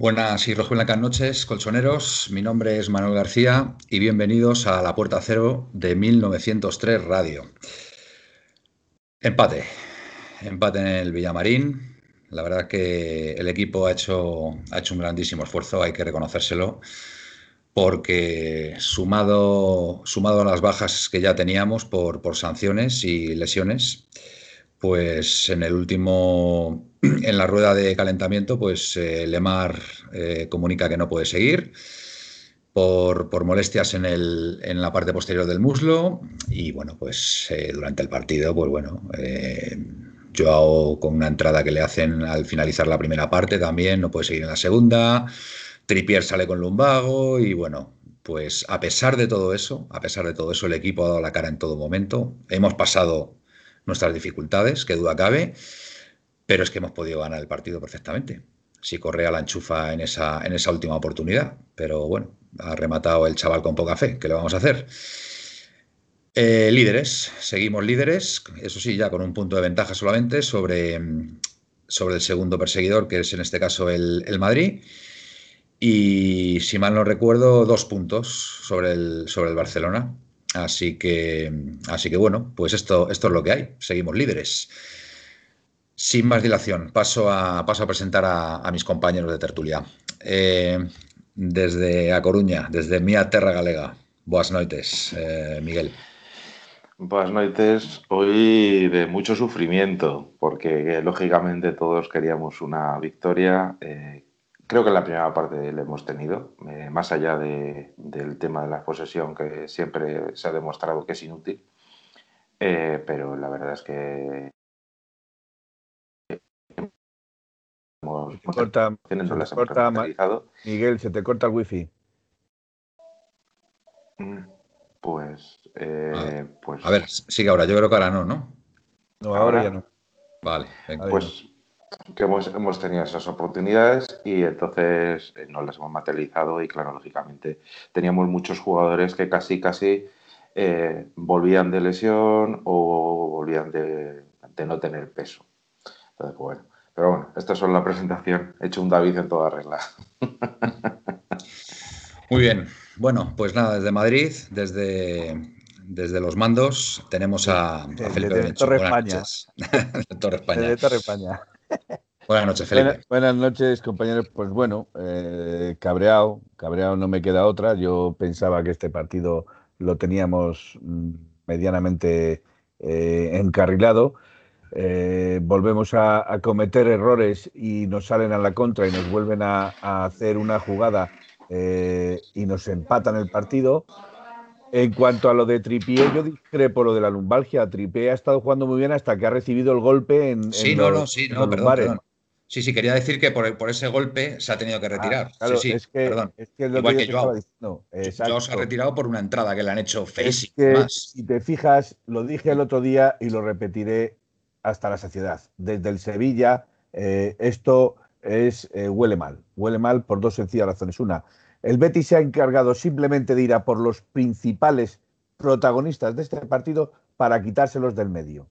Buenas y rojo blancas noches, colchoneros. Mi nombre es Manuel García y bienvenidos a La Puerta Cero de 1903 Radio. Empate. Empate en el Villamarín. La verdad que el equipo ha hecho, ha hecho un grandísimo esfuerzo, hay que reconocérselo, porque sumado, sumado a las bajas que ya teníamos por, por sanciones y lesiones, pues en el último, en la rueda de calentamiento, pues eh, Lemar eh, comunica que no puede seguir por, molestias en, el, en, la parte posterior del muslo. Y bueno, pues eh, durante el partido, pues bueno, Joao con una entrada que le hacen al finalizar la primera parte también, no puede seguir en la segunda, Tripier sale con lumbago y bueno, pues a pesar de todo eso, a pesar de todo eso, el equipo ha dado la cara en todo momento, hemos pasado nuestras dificultades, que duda cabe, pero es que hemos podido ganar el partido perfectamente. Si Correa la enchufa en esa, en esa última oportunidad, pero bueno, ha rematado el chaval con poca fe, ¿qué le vamos a hacer? Eh, líderes, seguimos líderes, eso sí, ya con un punto de ventaja solamente sobre, sobre el segundo perseguidor, que es en este caso el, el Madrid. Y si mal no recuerdo, dos puntos sobre el, sobre el Barcelona. Así que, así que bueno, pues esto, esto es lo que hay. Seguimos líderes. Sin más dilación, paso a, paso a presentar a, mis compañeros de tertulia. Eh, desde A Coruña, desde Mía Terra Galega. Buenas noches, eh, Miguel. Buenas noches. Hoy de mucho sufrimiento, porque lógicamente todos queríamos una victoria. Creo que en la primera parte le hemos tenido, eh, más allá de, del tema de la posesión, que siempre se ha demostrado que es inútil. Eh, pero la verdad es que. Hemos, se corta, se corta Miguel, se te corta el wifi. Pues, eh, pues. A ver, sigue ahora. Yo creo que ahora no, ¿no? No, ahora, ahora ya no. Vale, venga. Pues que hemos, hemos, tenido esas oportunidades y entonces eh, no las hemos materializado y claro, lógicamente teníamos muchos jugadores que casi, casi eh, volvían de lesión o volvían de, de, no tener peso. Entonces, bueno, pero bueno, esta es solo la presentación. He hecho un David en toda regla. Muy bien. Bueno, pues nada, desde Madrid, desde, desde los mandos, tenemos a, a Felipe de, de Torre España. de Torre España. De Torre España. Buenas noches, Felipe. Buenas, noches, compañeros. Pues bueno, eh, cabreado, cabreado no me queda otra. Yo pensaba que este partido lo teníamos medianamente eh, encarrilado. Eh, volvemos a, a, cometer errores y nos salen a la contra y nos vuelven a, a hacer una jugada eh, y nos empatan el partido. En cuanto a lo de Tripié, yo discrepo lo de la lumbalgia. Tripié ha estado jugando muy bien hasta que ha recibido el golpe en. Sí, en no, los, no, sí, no, perdón, perdón, Sí, sí, quería decir que por, por, ese golpe se ha tenido que retirar. Ah, claro, sí, sí, es que, perdón. Es que es Igual que, que yo Joao. se ha retirado por una entrada que le han hecho feísima. Es que, más. si te fijas, lo dije el otro día y lo repetiré hasta la saciedad. Desde el Sevilla, eh, esto es eh, huele mal. Huele mal por dos sencillas razones. Una, el Betis se ha encargado simplemente de ir a por los principales protagonistas de este partido para quitárselos del medio.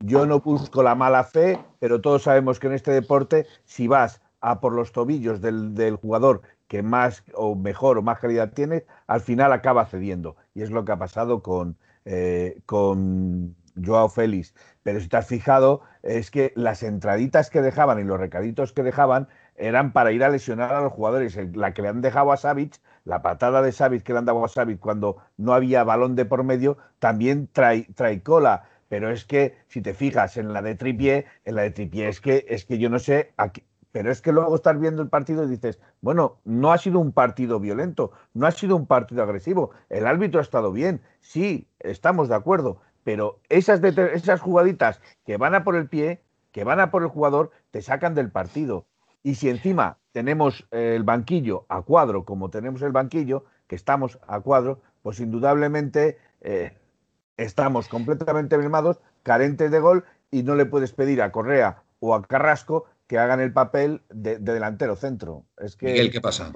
Yo no busco la mala fe, pero todos sabemos que en este deporte, si vas a por los tobillos del, jugador que más o mejor o más calidad tiene, al final acaba cediendo. Y es lo que ha pasado con, eh, con Joao Félix. Pero si te has fijado, es que las entraditas que dejaban y los recaditos que dejaban eran para ir a lesionar a los jugadores. La que le han dejado a Savic la patada de Savic que le han dado a Savic cuando no había balón de por medio, también trae, trae cola. Pero es que, si te fijas en la de Tripié, en la de Tripié es que, es que yo no sé, pero es que luego estás viendo el partido y dices, bueno, no ha sido un partido violento, no ha sido un partido agresivo, el árbitro ha estado bien, sí, estamos de acuerdo, pero esas, esas jugaditas que van a por el pie, que van a por el jugador, te sacan del partido. Y si encima tenemos el banquillo a cuadro, como tenemos el banquillo, que estamos a cuadro, pues indudablemente eh, estamos completamente mermados, carentes de gol, y no le puedes pedir a Correa o a Carrasco que hagan el papel de, delantero centro. Es que Miguel, ¿qué pasa?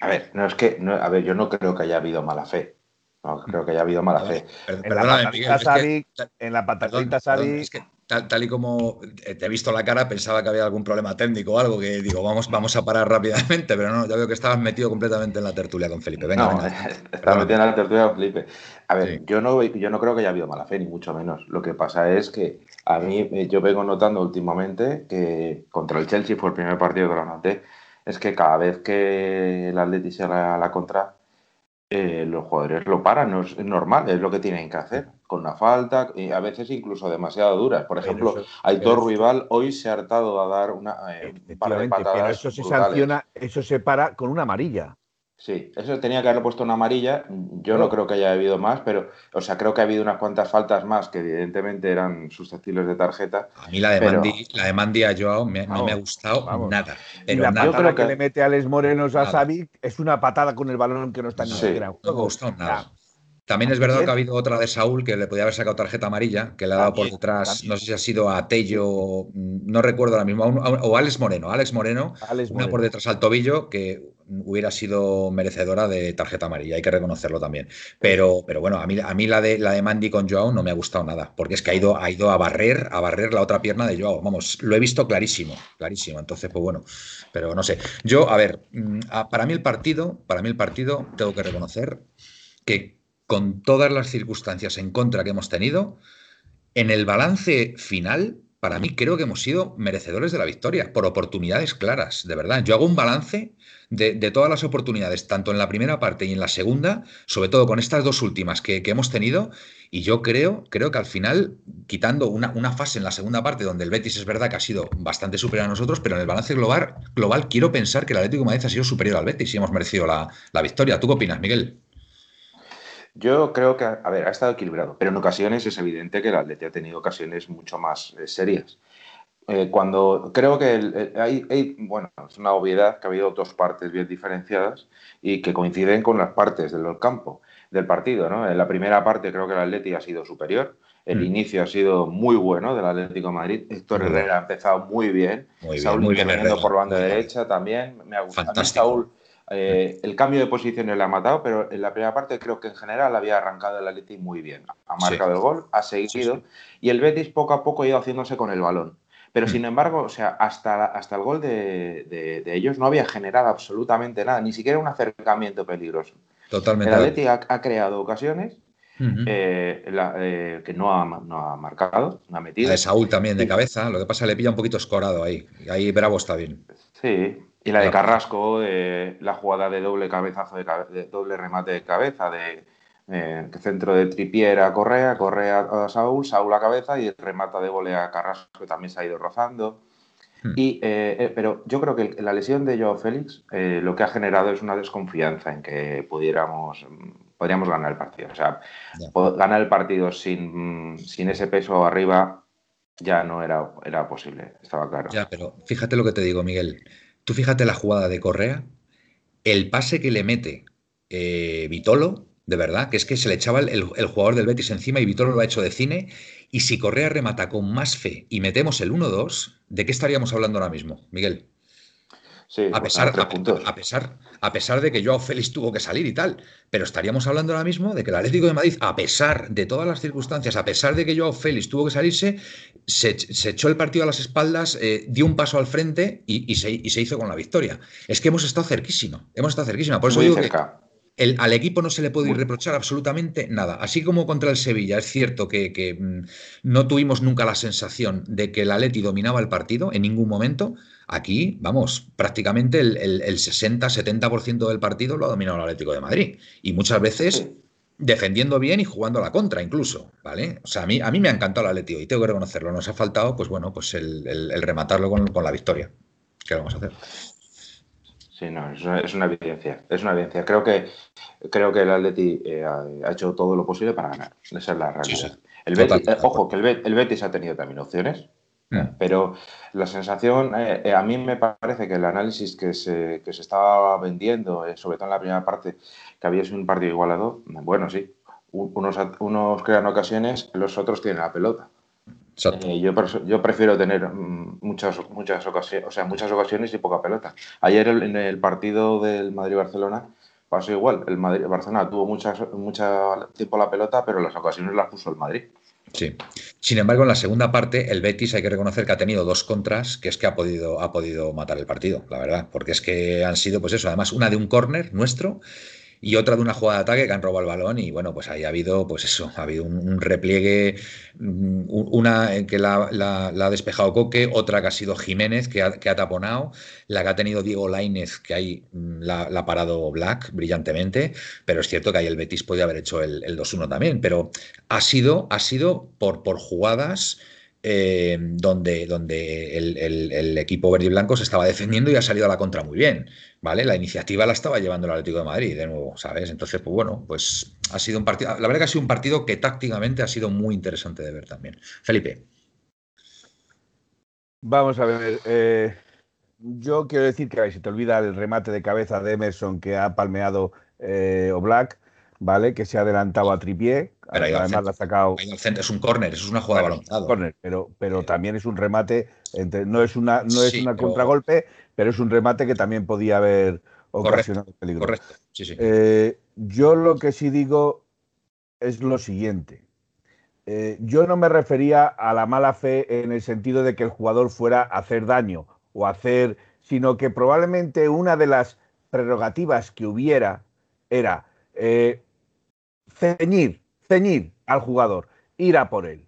A ver, no es que, a ver, yo no creo que haya habido mala fe. No creo que haya habido mala fe. en, la Miguel, en la patacita tal, y como eh, te he visto la cara, pensaba que había algún problema técnico o algo que digo, vamos, vamos a parar rápidamente, pero no, ya veo que estabas metido completamente en la tertulia con Felipe. Venga, no, Estaba metido en la tertulia con Felipe. A ver, yo, no, yo no creo que haya habido mala fe, ni mucho menos. Lo que pasa es que a mí, eh, yo vengo notando últimamente que contra el Chelsea fue el primer partido que lo noté, es que cada vez que el Atleti se a la contra, eh, los jugadores lo paran, no es, normal, es lo que tienen que hacer, con una falta, y a veces incluso demasiado duras. Por ejemplo, Aitor Rival hoy se ha hartado a dar una eh, par de patadas. Pero eso se sanciona, eso se para con una amarilla. Sí, eso tenía que haberle puesto una amarilla. Yo no creo que haya habido más, pero, o sea, creo que ha habido unas cuantas faltas más que evidentemente eran susceptibles de tarjeta. A mí la de, Mandi, la de Mandi a Joao me, no me ha gustado nada. Pero la nada. patada que, le mete a Alex Moreno a Savic es una patada con el balón que no está ni siquiera. No me ha gustado nada. También es verdad que ha habido otra de Saúl que le podía haber sacado tarjeta amarilla, que le ha dado por detrás, no sé si ha sido a Tello, no recuerdo ahora mismo, o Alex Moreno, Alex Moreno, una por detrás al tobillo, que hubiera sido merecedora de tarjeta amarilla, hay que reconocerlo también. Pero, pero bueno, a mí, a mí la, de, la de Mandy con Joao no me ha gustado nada, porque es que ha ido, ha ido a barrer, a barrer la otra pierna de Joao. Vamos, lo he visto clarísimo, clarísimo. Entonces, pues bueno, pero no sé. Yo, a ver, mm, para mí el partido, para mí el partido, tengo que reconocer que con todas las circunstancias en contra que hemos tenido, en el balance final, para mí creo que hemos sido merecedores de la victoria, por oportunidades claras, de verdad. Yo hago un balance de, todas las oportunidades, tanto en la primera parte y en la segunda, sobre todo con estas dos últimas que, hemos tenido, y yo creo, creo que al final, quitando una, fase en la segunda parte donde el Betis es verdad que ha sido bastante superior a nosotros, pero en el balance global, global quiero pensar que el Atlético de Madrid ha sido superior al Betis y hemos merecido la, la victoria. ¿Tú qué opinas, Miguel? Yo creo que, a ver, ha estado equilibrado, pero en ocasiones es evidente que el Atleti ha tenido ocasiones mucho más eh, serias. Eh, cuando creo que hay, bueno, es una obviedad que ha habido dos partes bien diferenciadas y que coinciden con las partes del campo, del partido, ¿no? En la primera parte creo que el Atleti ha sido superior, el mm. inicio ha sido muy bueno del Atlético de Madrid. Héctor Herrera ha empezado muy bien. Muy Saúl muy bien por banda derecha también. Me ha gustado. Saúl eh, el cambio de posiciones le ha matado, pero en la primera parte creo que en general había arrancado el Atleti muy bien. Ha marcado el gol, ha seguido y el Betis poco a poco ha ido haciéndose con el balón. Pero mm. sin embargo, o sea, hasta, hasta el gol de, ellos no había generado absolutamente nada, ni siquiera un acercamiento peligroso. Totalmente. El Atleti ha, creado ocasiones eh, eh, que no ha, no ha marcado, no ha metido. de Saúl también de cabeza, lo que pasa le pilla un poquito escorado ahí. Ahí Bravo está bien. Sí, y la de Carrasco, la jugada de doble cabezazo, de, doble remate de cabeza, de eh, centro de Tripiera a Correa, Correa a Saúl, Saúl a cabeza y remata de volea a Carrasco, que también se ha ido rozando. Hmm. Y, eh, eh, pero yo creo que la lesión de Joao Félix lo que ha generado es una desconfianza en que pudiéramos, podríamos ganar el partido. O sea, ganar el partido sin, sin ese peso arriba ya no era, era posible, estaba claro. Ya, pero fíjate lo que te digo, Miguel. Tú fíjate la jugada de Correa, el pase que le mete eh, Vitolo, de verdad, que es que se le echaba el, jugador del Betis encima y Vitolo lo ha hecho de cine. Y si Correa remata con más fe y metemos el 1-2, ¿de qué estaríamos hablando ahora mismo, Miguel? A, pesar, a, pesar, a pesar de que Joao Félix tuvo que salir y tal. Pero estaríamos hablando ahora mismo de que el Atlético de Madrid, a pesar de todas las circunstancias, a pesar de que Joao Félix tuvo que salirse, se, echó el partido a las espaldas, eh, dio un paso al frente y, se, hizo con la victoria. Es que hemos estado cerquísimo. Hemos estado cerquísima. Por eso digo que al equipo no se le puede reprochar absolutamente nada. Así como contra el Sevilla, es cierto que, mm, no tuvimos nunca la sensación de que el Atleti dominaba el partido en ningún momento. Aquí, vamos, prácticamente el, 60-70% del partido lo ha dominado el Atlético de Madrid. Y muchas veces defendiendo bien y jugando a la contra incluso, ¿vale? O sea, a mí, a mí me ha encantado el Atleti y tengo que reconocerlo. Nos ha faltado, pues bueno, pues el, rematarlo con, con la victoria. ¿Qué vamos a hacer? Sí, no, es una, evidencia. Es una evidencia. Creo que, creo que el Atleti eh, ha, hecho todo lo posible para ganar. Esa es la realidad. El Betis, eh, ojo, que el, Betis ha tenido también opciones, pero la sensación, eh, a mí me parece que el análisis que se, que se estaba vendiendo, sobre todo en la primera parte, que había sido un partido igualado, bueno, sí, unos, unos crean ocasiones, los otros tienen la pelota. Eh, yo, yo, prefiero tener mm, muchas, muchas, ocasiones, o sea, muchas ocasiones y poca pelota. Ayer en el partido del Madrid-Barcelona pasó igual. El Madrid Barcelona tuvo muchas, mucho tiempo la pelota, pero las ocasiones las puso el Madrid. Sí. Sin embargo, en la segunda parte, el Betis hay que reconocer que ha tenido dos contras, que es que ha podido, ha podido matar el partido, la verdad. Porque es que han sido, pues eso, además, una de un córner nuestro y otra de una jugada de ataque que han robado el balón y bueno, pues ahí ha habido, pues eso, ha habido un, repliegue, mm, una en que la, ha despejado Coque, otra que ha sido Jiménez, que ha, taponado, la que ha tenido Diego Lainez, que ahí mm, la, ha parado Black brillantemente, pero es cierto que ahí el Betis podía haber hecho el, 2-1 también, pero ha sido, ha sido por, por jugadas eh, donde, donde el, equipo verde y blanco se estaba defendiendo y ha salido a la contra muy bien, ¿vale? La iniciativa la estaba llevando el Atlético de Madrid, de nuevo, ¿sabes? Entonces, pues bueno, pues ha sido un partido, la verdad que ha sido un partido que tácticamente ha sido muy interesante de ver también. Felipe. Vamos a ver, eh, yo quiero decir que si te olvida el remate de cabeza de Emerson que ha palmeado eh, Oblak, ¿vale? Que se ha adelantado a Tripié. Pero además la ha sacado. Es un córner, es una jugada bueno, pero, pero también es un remate. Entre, no es una, no es una contragolpe, pero es un remate que también podía haber ocasionado peligro. Correcto, sí, sí. Eh, yo lo que sí digo es lo siguiente. Eh, yo no me refería a la mala fe en el sentido de que el jugador fuera a hacer daño o hacer, sino que probablemente una de las prerrogativas que hubiera era eh, ceñir, ceñir al jugador, ir a por él.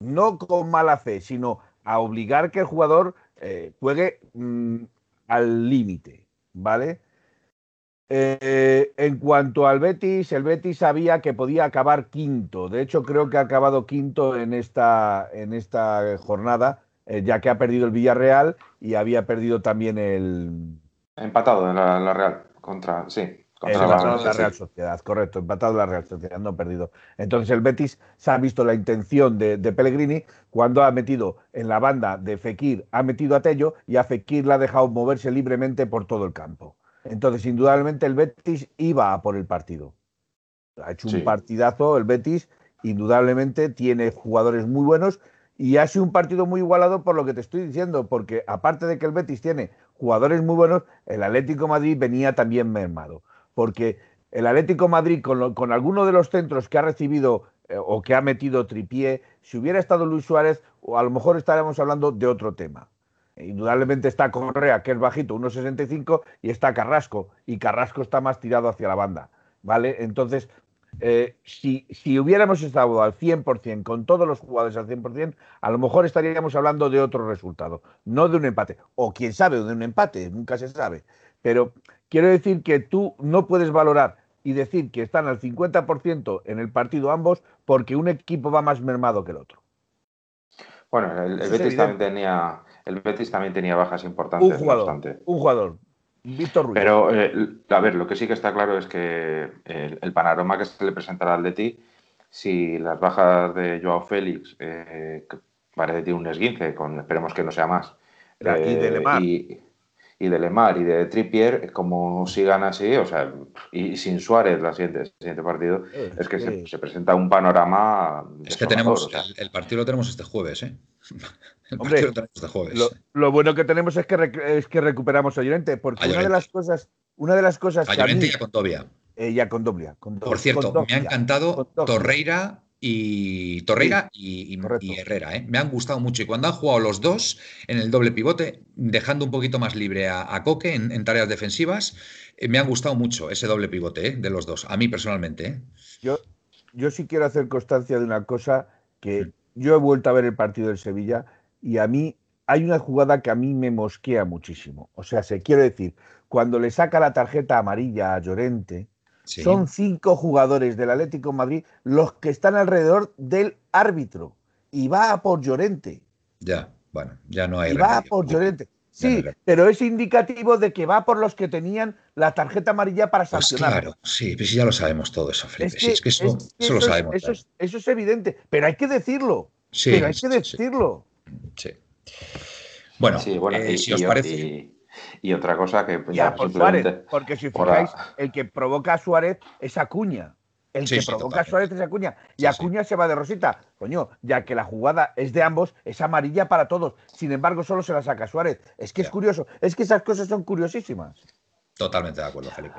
No con mala fe, sino a obligar que el jugador eh, juegue mm, al límite, ¿vale? Eh, en cuanto al Betis, el Betis sabía que podía acabar quinto. De hecho, creo que ha acabado quinto en esta, en esta jornada, eh, ya que ha perdido el Villarreal y había perdido también el. Empatado en la Real contra. Sí empatado la, Real Sociedad, correcto, empatado la Real Sociedad, no perdido. Entonces el Betis se ha visto la intención de, Pellegrini cuando ha metido en la banda de Fekir, ha metido a Tello y a Fekir la ha dejado moverse libremente por todo el campo. Entonces, indudablemente, el Betis iba a por el partido. Ha hecho un partidazo el Betis, indudablemente tiene jugadores muy buenos y ha sido un partido muy igualado por lo que te estoy diciendo, porque aparte de que el Betis tiene jugadores muy buenos, el Atlético Madrid venía también mermado porque el Atlético Madrid, con, alguno de los centros que ha recibido eh, o que ha metido Tripié, si hubiera estado Luis Suárez, o a lo mejor estaríamos hablando de otro tema. Indudablemente está Correa, que es bajito, 1,65, y está Carrasco, y Carrasco está más tirado hacia la banda. ¿Vale? Entonces, eh, si, si, hubiéramos estado al 100%, con todos los jugadores al 100%, a lo mejor estaríamos hablando de otro resultado, no de un empate. O quién sabe, de un empate, nunca se sabe. Pero Quiero decir que tú no puedes valorar y decir que están al 50% en el partido ambos porque un equipo va más mermado que el otro. Bueno, el, Betis, también tenía, el Betis también tenía bajas importantes. Un jugador, un jugador, Víctor Ruiz. Pero, eh, a ver, lo que sí que está claro es que el, panorama que se le presenta al Atleti, si las bajas de Joao Félix, eh, parece que tiene un esguince, con, esperemos que no sea más. y de eh, y de Lemar y de Trippier, como sigan así, o sea, y, sin Suárez la siguiente, el siguiente partido, es, que se, presenta un panorama. Es que tenemos, el, partido lo tenemos este jueves, ¿eh? El partido lo tenemos este jueves. Lo, bueno que tenemos es que, es que recuperamos a Llorente, porque una de las cosas. Una de las cosas a Llorente y a Condovia. Eh, y a Condobia. Por cierto, me ha encantado Torreira y Torreira y, Herrera. ¿eh? Me han gustado mucho. Y cuando han jugado los dos en el doble pivote, dejando un poquito más libre a, Coque en, tareas defensivas, eh, me han gustado mucho ese doble pivote ¿eh? de los dos. A mí personalmente. Yo, yo sí quiero hacer constancia de una cosa que mm. yo he vuelto a ver el partido del Sevilla y a mí hay una jugada que a mí me mosquea muchísimo. O sea, se quiere decir, cuando le saca la tarjeta amarilla a Llorente, son cinco jugadores del Atlético Madrid los que están alrededor del árbitro y va a por Llorente. Ya, bueno, ya no hay. Y va a por Llorente. Sí, pero es indicativo de que va por los que tenían la tarjeta amarilla para pues sancionar. claro, sí, pues ya lo sabemos todo eso, Felipe. Es que, eso, lo sabemos. Eso es, eso es, evidente, pero hay que decirlo. Sí, pero hay que decirlo. Sí. Bueno, eh, si os parece. Y otra cosa que ya, por Suárez, porque si fijáis, el que provoca a Suárez es Acuña. El que provoca a Suárez es Acuña. Y Acuña se va de Rosita. Coño, ya que la jugada es de ambos, es amarilla para todos. Sin embargo, solo se la saca Suárez. Es que es curioso. Es que esas cosas son curiosísimas. Totalmente de acuerdo, Felipe.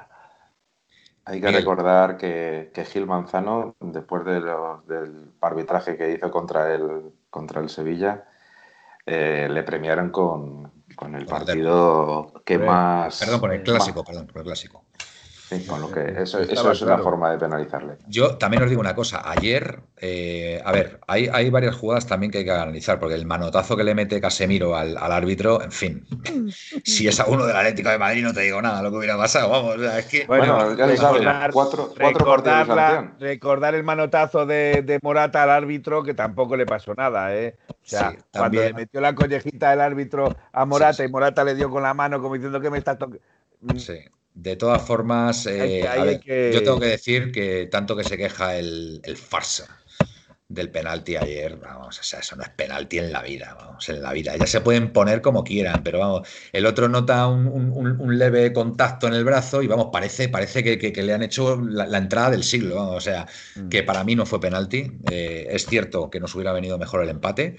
Hay que recordar que, Gil Manzano, después de del arbitraje que hizo contra el, contra el Sevilla, eh, le premiaron con, con el partido que más. Perdón, por el clásico, perdón, por el clásico. Sí, con lo que eso, es una forma de penalizarle. Yo también os digo una cosa. Ayer, eh, a ver, hay, hay, varias jugadas también que hay que analizar, porque el manotazo que le mete Casemiro al, árbitro, en fin, si es a uno del Atlético de Madrid no te digo nada lo que hubiera pasado, vamos, es que... Bueno, ya recordar, cuatro, recordar, recordar el manotazo de, Morata al árbitro, que tampoco le pasó nada, ¿eh? O sea, cuando le metió la collejita el árbitro a Morata y Morata le dio con la mano como diciendo que me está tocando... Sí. De todas formas, eh, yo tengo que decir que tanto que se queja el, farsa del penalti ayer, vamos, o sea, eso no es penalti en la vida, vamos, en la vida. Ya se pueden poner como quieran, pero vamos, el otro nota un, leve contacto en el brazo y vamos, parece, parece que, le han hecho la, entrada del siglo, o sea, mm. que para mí no fue penalti. Eh, es cierto que nos hubiera venido mejor el empate.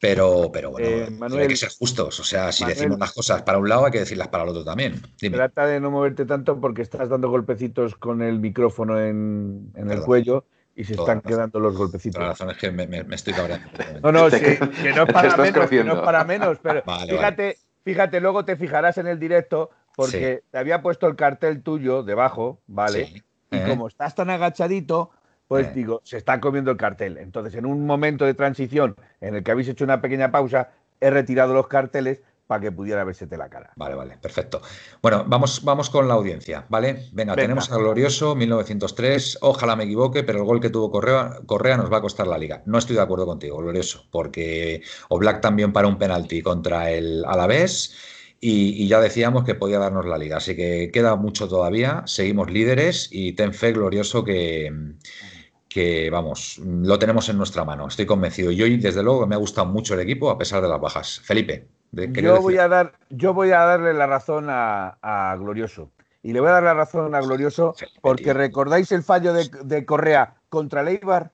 Pero, pero bueno, eh, hay que ser justos. O sea, si decimos las cosas para un lado, hay que decirlas para el otro también. Trata de no moverte tanto porque estás dando golpecitos con el micrófono en, el cuello y se están quedando los golpecitos. La razón es que me, estoy cabreando. no, no, que no es para menos, no es para menos. Pero fíjate, fíjate, luego te fijarás en el directo porque te había puesto el cartel tuyo debajo, ¿vale? Y ¿eh? como estás tan agachadito, pues eh. digo, se está comiendo el cartel. Entonces, en un momento de transición en el que habéis hecho una pequeña pausa, he retirado los carteles para que pudiera versete la cara. Vale, vale, perfecto. Bueno, vamos, vamos con la audiencia, ¿vale? Venga, tenemos a Glorioso, 1903. Ojalá me equivoque, pero el gol que tuvo Correa, Correa nos va a costar la liga. No estoy de acuerdo contigo, Glorioso, porque Oblak también para un penalti contra el Alavés. Y, y, ya decíamos que podía darnos la liga. Así que queda mucho todavía. Seguimos líderes y ten fe, glorioso, que, que vamos, lo tenemos en nuestra mano, estoy convencido. Y hoy, desde luego, me ha gustado mucho el equipo a pesar de las bajas. Felipe, yo voy, a dar, yo voy a darle la razón a, Glorioso. Y le voy a dar la razón a Glorioso porque recordáis el fallo de, Correa contra Leibar,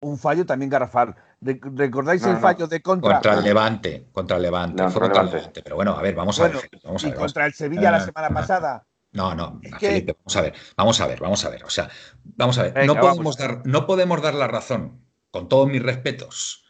un fallo también garrafal. ¿Recordáis el fallo de contra... Contra el Levante, contra el Levante, Levante. Pero bueno, a ver, vamos a ver. Vamos y contra el Sevilla la semana pasada. No, no, Felipe, vamos a ver, vamos a ver, vamos a ver. O sea, vamos a ver, no, podemos dar, no podemos dar la razón, con todos mis respetos,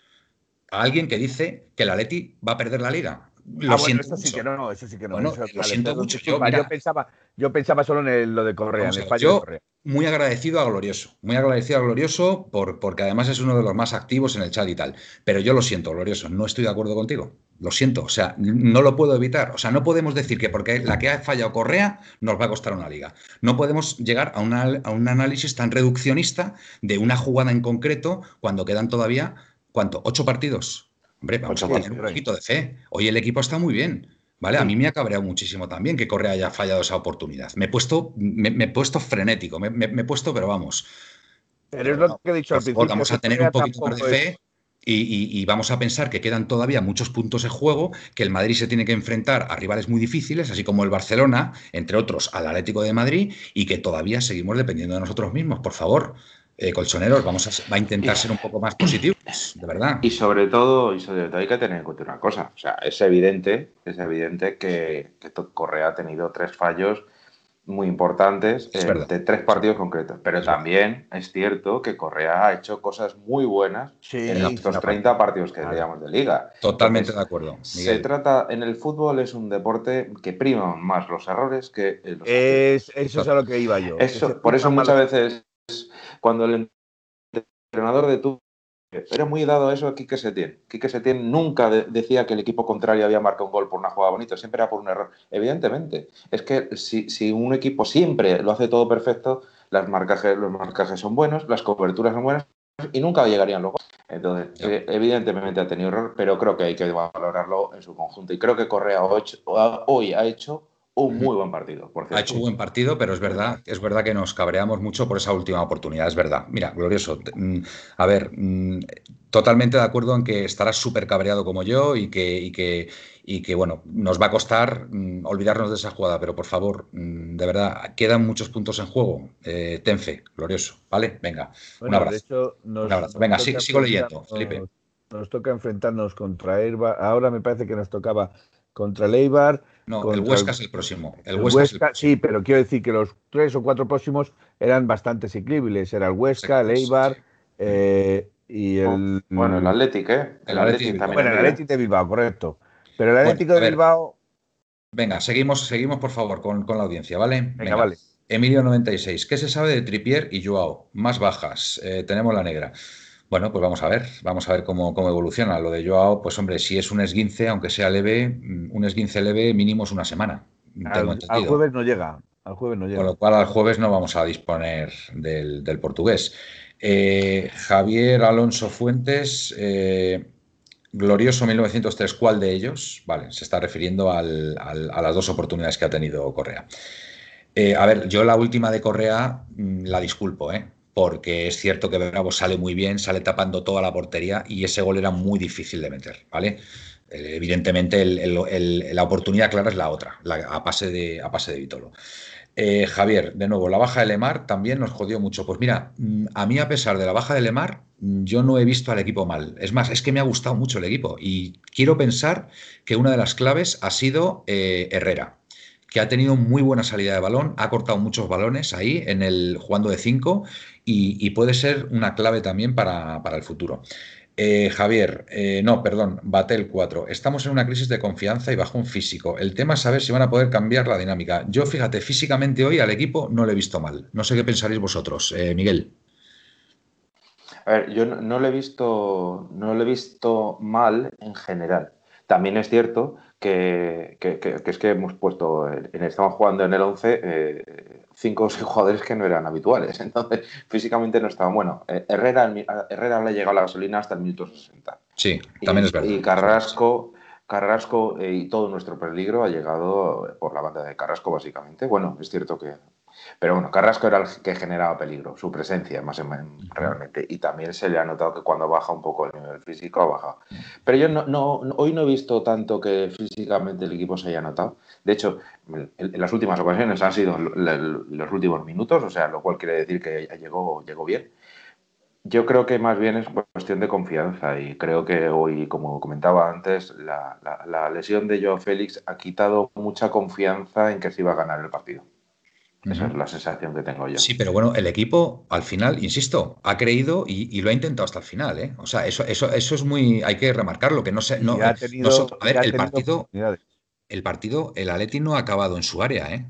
a alguien que dice que la Leti va a perder la liga. Lo ah, siento eso sí que no, no, eso sí que no. lo siento mucho. Yo, pensaba, yo pensaba solo en lo de Correa, en el fallo de Correa. Muy agradecido a Glorioso, muy agradecido a Glorioso por, porque además es uno de los más activos en el chat y tal. Pero yo lo siento, Glorioso, no estoy de acuerdo contigo. Lo siento, o sea, no lo puedo evitar. O sea, no podemos decir que porque la que ha fallado Correa nos va a costar una liga. No podemos llegar a, a un análisis tan reduccionista de una jugada en concreto cuando quedan todavía, ¿cuánto? ¿Ocho partidos? Hombre, vamos a tener un poquito de fe. Hoy el equipo está muy bien. ¿Vale? A mí me ha cabreado muchísimo también que Correa haya fallado esa oportunidad. Me he puesto, me, he puesto frenético, me, he puesto, pero vamos. Pero es lo que he dicho al principio. Vamos a tener un poquito más de fe y, vamos a pensar que quedan todavía muchos puntos en juego, que el Madrid se tiene que enfrentar a rivales muy difíciles, así como el Barcelona, entre otros al Atlético de Madrid, y que todavía seguimos dependiendo de nosotros mismos. Por favor, eh, colchoneros, vamos a, intentar ser un poco más positivos, de verdad. Y sobre todo, y sobre todo hay que tener en cuenta una cosa, o sea, es evidente, es evidente que, que Correa ha tenido tres fallos muy importantes de tres partidos concretos. Pero también es cierto que Correa ha hecho cosas muy buenas en estos 30 partidos que veíamos de liga. Totalmente de acuerdo. Se trata, en el fútbol es un deporte que prima más los errores que los es, Eso es a lo que iba yo. por eso muchas veces cuando el entrenador de tu era muy dado eso a Quique Setién. Quique Setién nunca decía que el equipo contrario había marcado un gol por una jugada bonita, siempre era por un error. Evidentemente, es que si, un equipo siempre lo hace todo perfecto, las marcajes, los marcajes son buenos, las coberturas son buenas y nunca llegarían los goles. Entonces, eh, evidentemente ha tenido error, pero creo que hay que valorarlo en su conjunto. Y creo que Correa hoy ha hecho un muy buen partido. Por ha hecho un buen partido, pero es verdad, es verdad que nos cabreamos mucho por esa última oportunidad, es verdad. Mira, glorioso. Mm, a ver, mm, totalmente de acuerdo en que estarás súper cabreado como yo y que, y que, y que, bueno, nos va a costar mm, olvidarnos de esa jugada, pero por favor, de verdad, quedan muchos puntos en juego. Eh, ten fe, glorioso, ¿vale? Venga, un abrazo. un abrazo. Venga, sigo leyendo, Felipe. Nos toca enfrentarnos contra Eibar. Ahora me parece que nos tocaba contra el Eibar no, el Huesca es el próximo. El, Huesca, sí, pero quiero decir que los tres o cuatro próximos eran bastante ciclibles. Era el Huesca, el Eibar eh, y el. Bueno, el Atlético, ¿eh? El, Atlético también. Bueno, el Atlético de Bilbao, correcto. Pero el Atlético de Bilbao. Venga, seguimos, seguimos por favor con, la audiencia, ¿vale? Venga, vale. Emilio96. ¿Qué se sabe de Tripier y Joao? Más bajas. Eh, tenemos la negra. Bueno, pues vamos a ver, vamos a ver cómo, evoluciona. Lo de Joao, pues hombre, si es un esguince, aunque sea leve, mm, un esguince leve mínimo es una semana. Al, jueves no llega, al jueves no llega. Con lo cual al jueves no vamos a disponer del, portugués. Eh, Javier Alonso Fuentes, eh, glorioso 1903, ¿cuál de ellos? Vale, se está refiriendo a las dos oportunidades que ha tenido Correa. Eh, a ver, yo la última de Correa mm, la disculpo, ¿eh? Porque es cierto que Bravo sale muy bien, sale tapando toda la portería y ese gol era muy difícil de meter, ¿vale? Eh, evidentemente la oportunidad clara es la otra, a, pase de, a pase de Vitolo. Eh, Javier, de nuevo, la baja de Lemar también nos jodió mucho. Pues mira, mm, a mí a pesar de la baja de Lemar, mm, yo no he visto al equipo mal. Es más, es que me ha gustado mucho el equipo y quiero pensar que una de las claves ha sido eh, Herrera que ha tenido muy buena salida de balón, ha cortado muchos balones ahí en el jugando de 5 y, puede ser una clave también para, el futuro. Eh, Javier, eh, no, perdón, Batel 4. Estamos en una crisis de confianza y bajón físico. El tema es saber si van a poder cambiar la dinámica. Yo, fíjate, físicamente hoy al equipo no le he visto mal. No sé qué pensaréis vosotros, eh, Miguel. A ver, yo no, le he visto, no le he visto mal en general. También es cierto que, es que hemos puesto, en, estamos jugando en el 11 cinco o seis jugadores que no eran habituales. Entonces, físicamente no estaba bueno. Eh, Herrera, Herrera le ha llegado la gasolina hasta el minuto 60. Sí, también es verdad. Y Carrasco, Carrasco eh, y todo nuestro peligro ha llegado por la banda de Carrasco, básicamente. Bueno, es cierto que pero bueno, Carrasco era el que generaba peligro, su presencia más realmente. Y también se le ha notado que cuando baja un poco el nivel físico ha bajado. Pero yo no, no, hoy no he visto tanto que físicamente el equipo se haya notado. De hecho, en las últimas ocasiones han sido los últimos minutos, o sea, lo cual quiere decir que llegó, llegó bien. Yo creo que más bien es cuestión de confianza y creo que hoy, como comentaba antes, la, la lesión de Joao Félix ha quitado mucha confianza en que se iba a ganar el partido. Esa es la sensación que tengo yo. Sí, pero bueno, el equipo al final, insisto, ha creído y, lo ha intentado hasta el final. ¿eh? O sea, eso, eso, eso es muy. Hay que remarcarlo, que no sé. No, a ver, el partido. El partido, el Atleti no ha acabado en su área, ¿eh?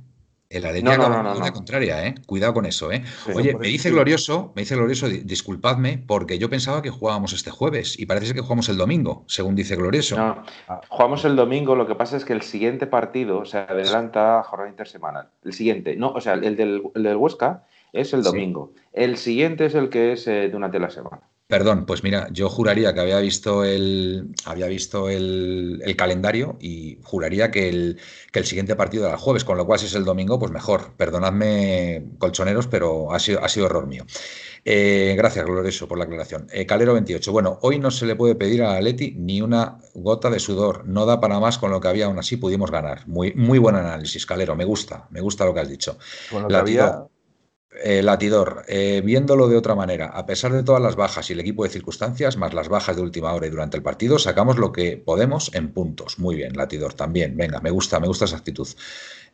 El Atleti no, no, la contraria, ¿eh? Cuidado con eso, ¿eh? Oye, me dice Glorioso, me dice Glorioso, disculpadme, porque yo pensaba que jugábamos este jueves y parece que jugamos el domingo, según dice Glorioso. No, jugamos el domingo, lo que pasa es que el siguiente partido se adelanta a jornada intersemanal. El siguiente, no, o sea, el del, Huesca es el domingo. El siguiente es el que es eh, durante la semana. Perdón, pues mira, yo juraría que había visto el, había visto el, calendario y juraría que el, que el, siguiente partido era el jueves, con lo cual si es el domingo, pues mejor. Perdonadme, colchoneros, pero ha sido, ha sido error mío. Eh, gracias, Glorioso, por la aclaración. Eh, Calero 28. Bueno, hoy no se le puede pedir a Leti ni una gota de sudor. No da para más con lo que había, aún así pudimos ganar. Muy, muy buen análisis, Calero. Me gusta, me gusta lo que has dicho. Con lo que había, eh, Latidor, eh, viéndolo de otra manera, a pesar de todas las bajas y el equipo de circunstancias, más las bajas de última hora y durante el partido, sacamos lo que podemos en puntos. Muy bien, Latidor, también. Venga, me gusta, me gusta esa actitud.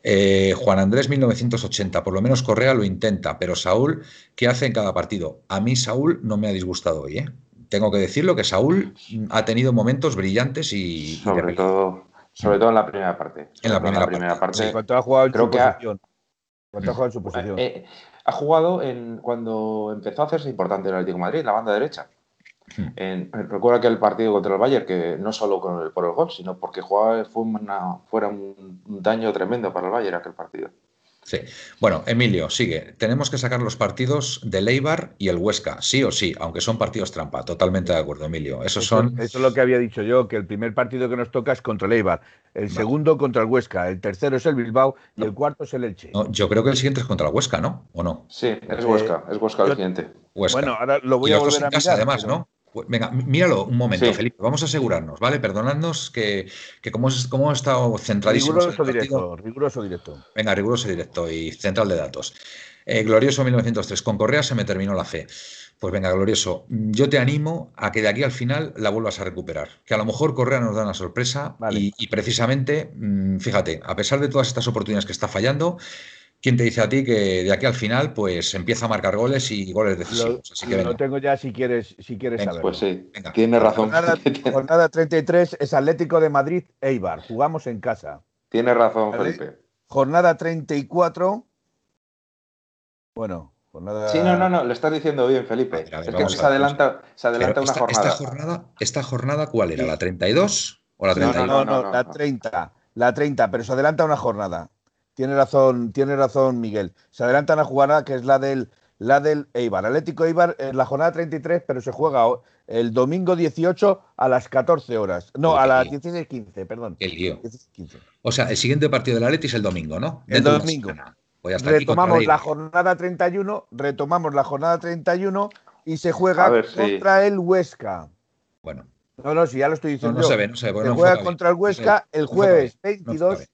Eh, Juan Andrés 1980, por lo menos Correa lo intenta, pero Saúl, ¿qué hace en cada partido? A mí Saúl no me ha disgustado hoy, ¿eh? Tengo que decirlo que Saúl ha tenido momentos brillantes y... Sobre todo, sobre todo en la primera parte. En la primera, parte. Sí, cuando ha jugado en su posición. Cuando ha jugado en su posición. Eh, ha jugado en, cuando empezó a hacerse importante el Atlético de Madrid, en la banda derecha. Hmm. recuerda que el partido contra el Bayern, que no solo por el gol, sino porque jugaba, fue una, fuera un, daño tremendo para el Bayern aquel partido. Sí. Bueno, Emilio, sigue. Tenemos que sacar los partidos del Eibar y el Huesca, sí o sí, aunque son partidos trampa. Totalmente de acuerdo, Emilio. Esos eso, son... eso es lo que había dicho yo, que el primer partido que nos toca es contra el Eibar, el segundo contra el Huesca, el tercero es el Bilbao y el cuarto es el Elche. yo creo que el siguiente es contra el Huesca, ¿no? ¿O no? Sí, es Huesca, es Huesca el siguiente. Bueno, ahora lo voy a volver a mirar. además, ¿no? Pues venga, míralo un momento, Felipe. Vamos a asegurarnos, ¿vale? Perdonadnos que, como, es, como hemos estado centradísimos. Riguroso directo, riguroso directo. Venga, riguroso directo y central de datos. Eh, glorioso 1903. Con Correa se me terminó la fe. Pues venga, glorioso. Yo te animo a que de aquí al final la vuelvas a recuperar. Que a lo mejor Correa nos da una sorpresa y, y, precisamente, mm, fíjate, a pesar de todas estas oportunidades que está fallando, ¿Quién te dice a ti que de aquí al final pues empieza a marcar goles y goles decisivos? Lo, Así que lo tengo ya si quieres, si quieres saber. Pues sí, tiene razón. Jornada, 33 es Atlético de Madrid Eibar. Jugamos en casa. Tiene razón, Felipe. Jornada 34. Bueno, jornada. Sí, no, no, no, lo estás diciendo bien, Felipe. es que se adelanta, se adelanta una jornada. Esta, jornada. ¿Esta jornada cuál era? ¿La 32 o la 31? No, no, no, la 30. La 30, pero se adelanta una jornada. Tiene razón, tiene razón Miguel. Se adelanta una jugada que es la del, la del Eibar. Atlético Eibar en la jornada 33, pero se juega el domingo 18 a las 14 horas. No, a las 16.15, perdón. El lío. O sea, el siguiente partido del Atleti es el domingo, ¿no? el domingo. Pues retomamos la jornada 31, retomamos la jornada 31 y se juega contra el Huesca. Bueno. No, no, si ya lo estoy diciendo. No, se ve, no se ve. Se juega contra el Huesca el jueves 22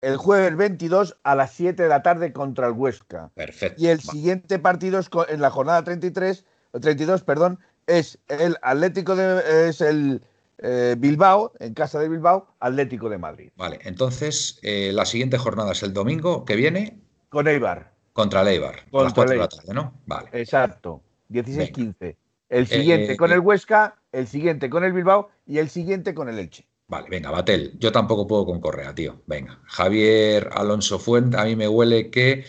el jueves 22 a las 7 de la tarde contra el Huesca. Perfecto. Y el siguiente partido es en la jornada 33, 32, perdón, es el Atlético de es el eh, Bilbao, en casa de Bilbao, Atlético de Madrid. Vale, entonces eh, la siguiente jornada es el domingo que viene. Con Eibar. Contra el Eibar. a las 4 de la tarde, ¿no? Vale. Exacto. 16-15. El siguiente eh, con el Huesca, el siguiente con el Bilbao y el siguiente con el Elche. Vale, venga, Batel. Yo tampoco puedo con Correa, tío. Venga. Javier Alonso Fuente, a mí me huele que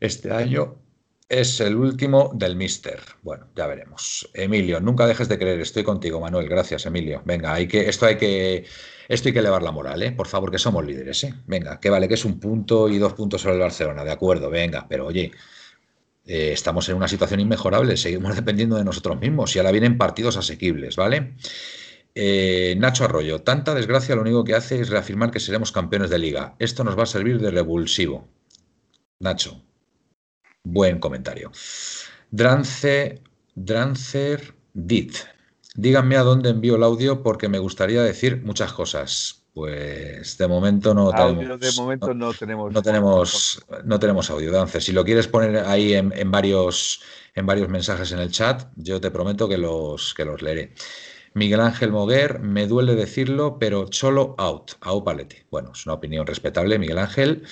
este año es el último del Mister. Bueno, ya veremos. Emilio, nunca dejes de creer. Estoy contigo, Manuel. Gracias, Emilio. Venga, hay que, esto hay que, esto hay que elevar la moral, ¿eh? Por favor, que somos líderes, ¿eh? Venga, que vale que es un punto y dos puntos sobre el Barcelona, de acuerdo, venga, pero oye, eh, estamos en una situación inmejorable, seguimos dependiendo de nosotros mismos y ahora vienen partidos asequibles, ¿vale? Eh, Nacho Arroyo, tanta desgracia lo único que hace es reafirmar que seremos campeones de liga. Esto nos va a servir de revulsivo. Nacho, buen comentario. Drance, Drancer Dit, díganme a dónde envío el audio porque me gustaría decir muchas cosas. Pues de momento no tenemos. De momento no, tenemos. No tenemos, no tenemos audio, Drancer. Si lo quieres poner ahí en, varios, en varios mensajes en el chat, yo te prometo que los, que los leeré. Miguel Ángel Moguer, me duele decirlo, pero Cholo out, a Paletti. Bueno, es una opinión respetable, Miguel Ángel,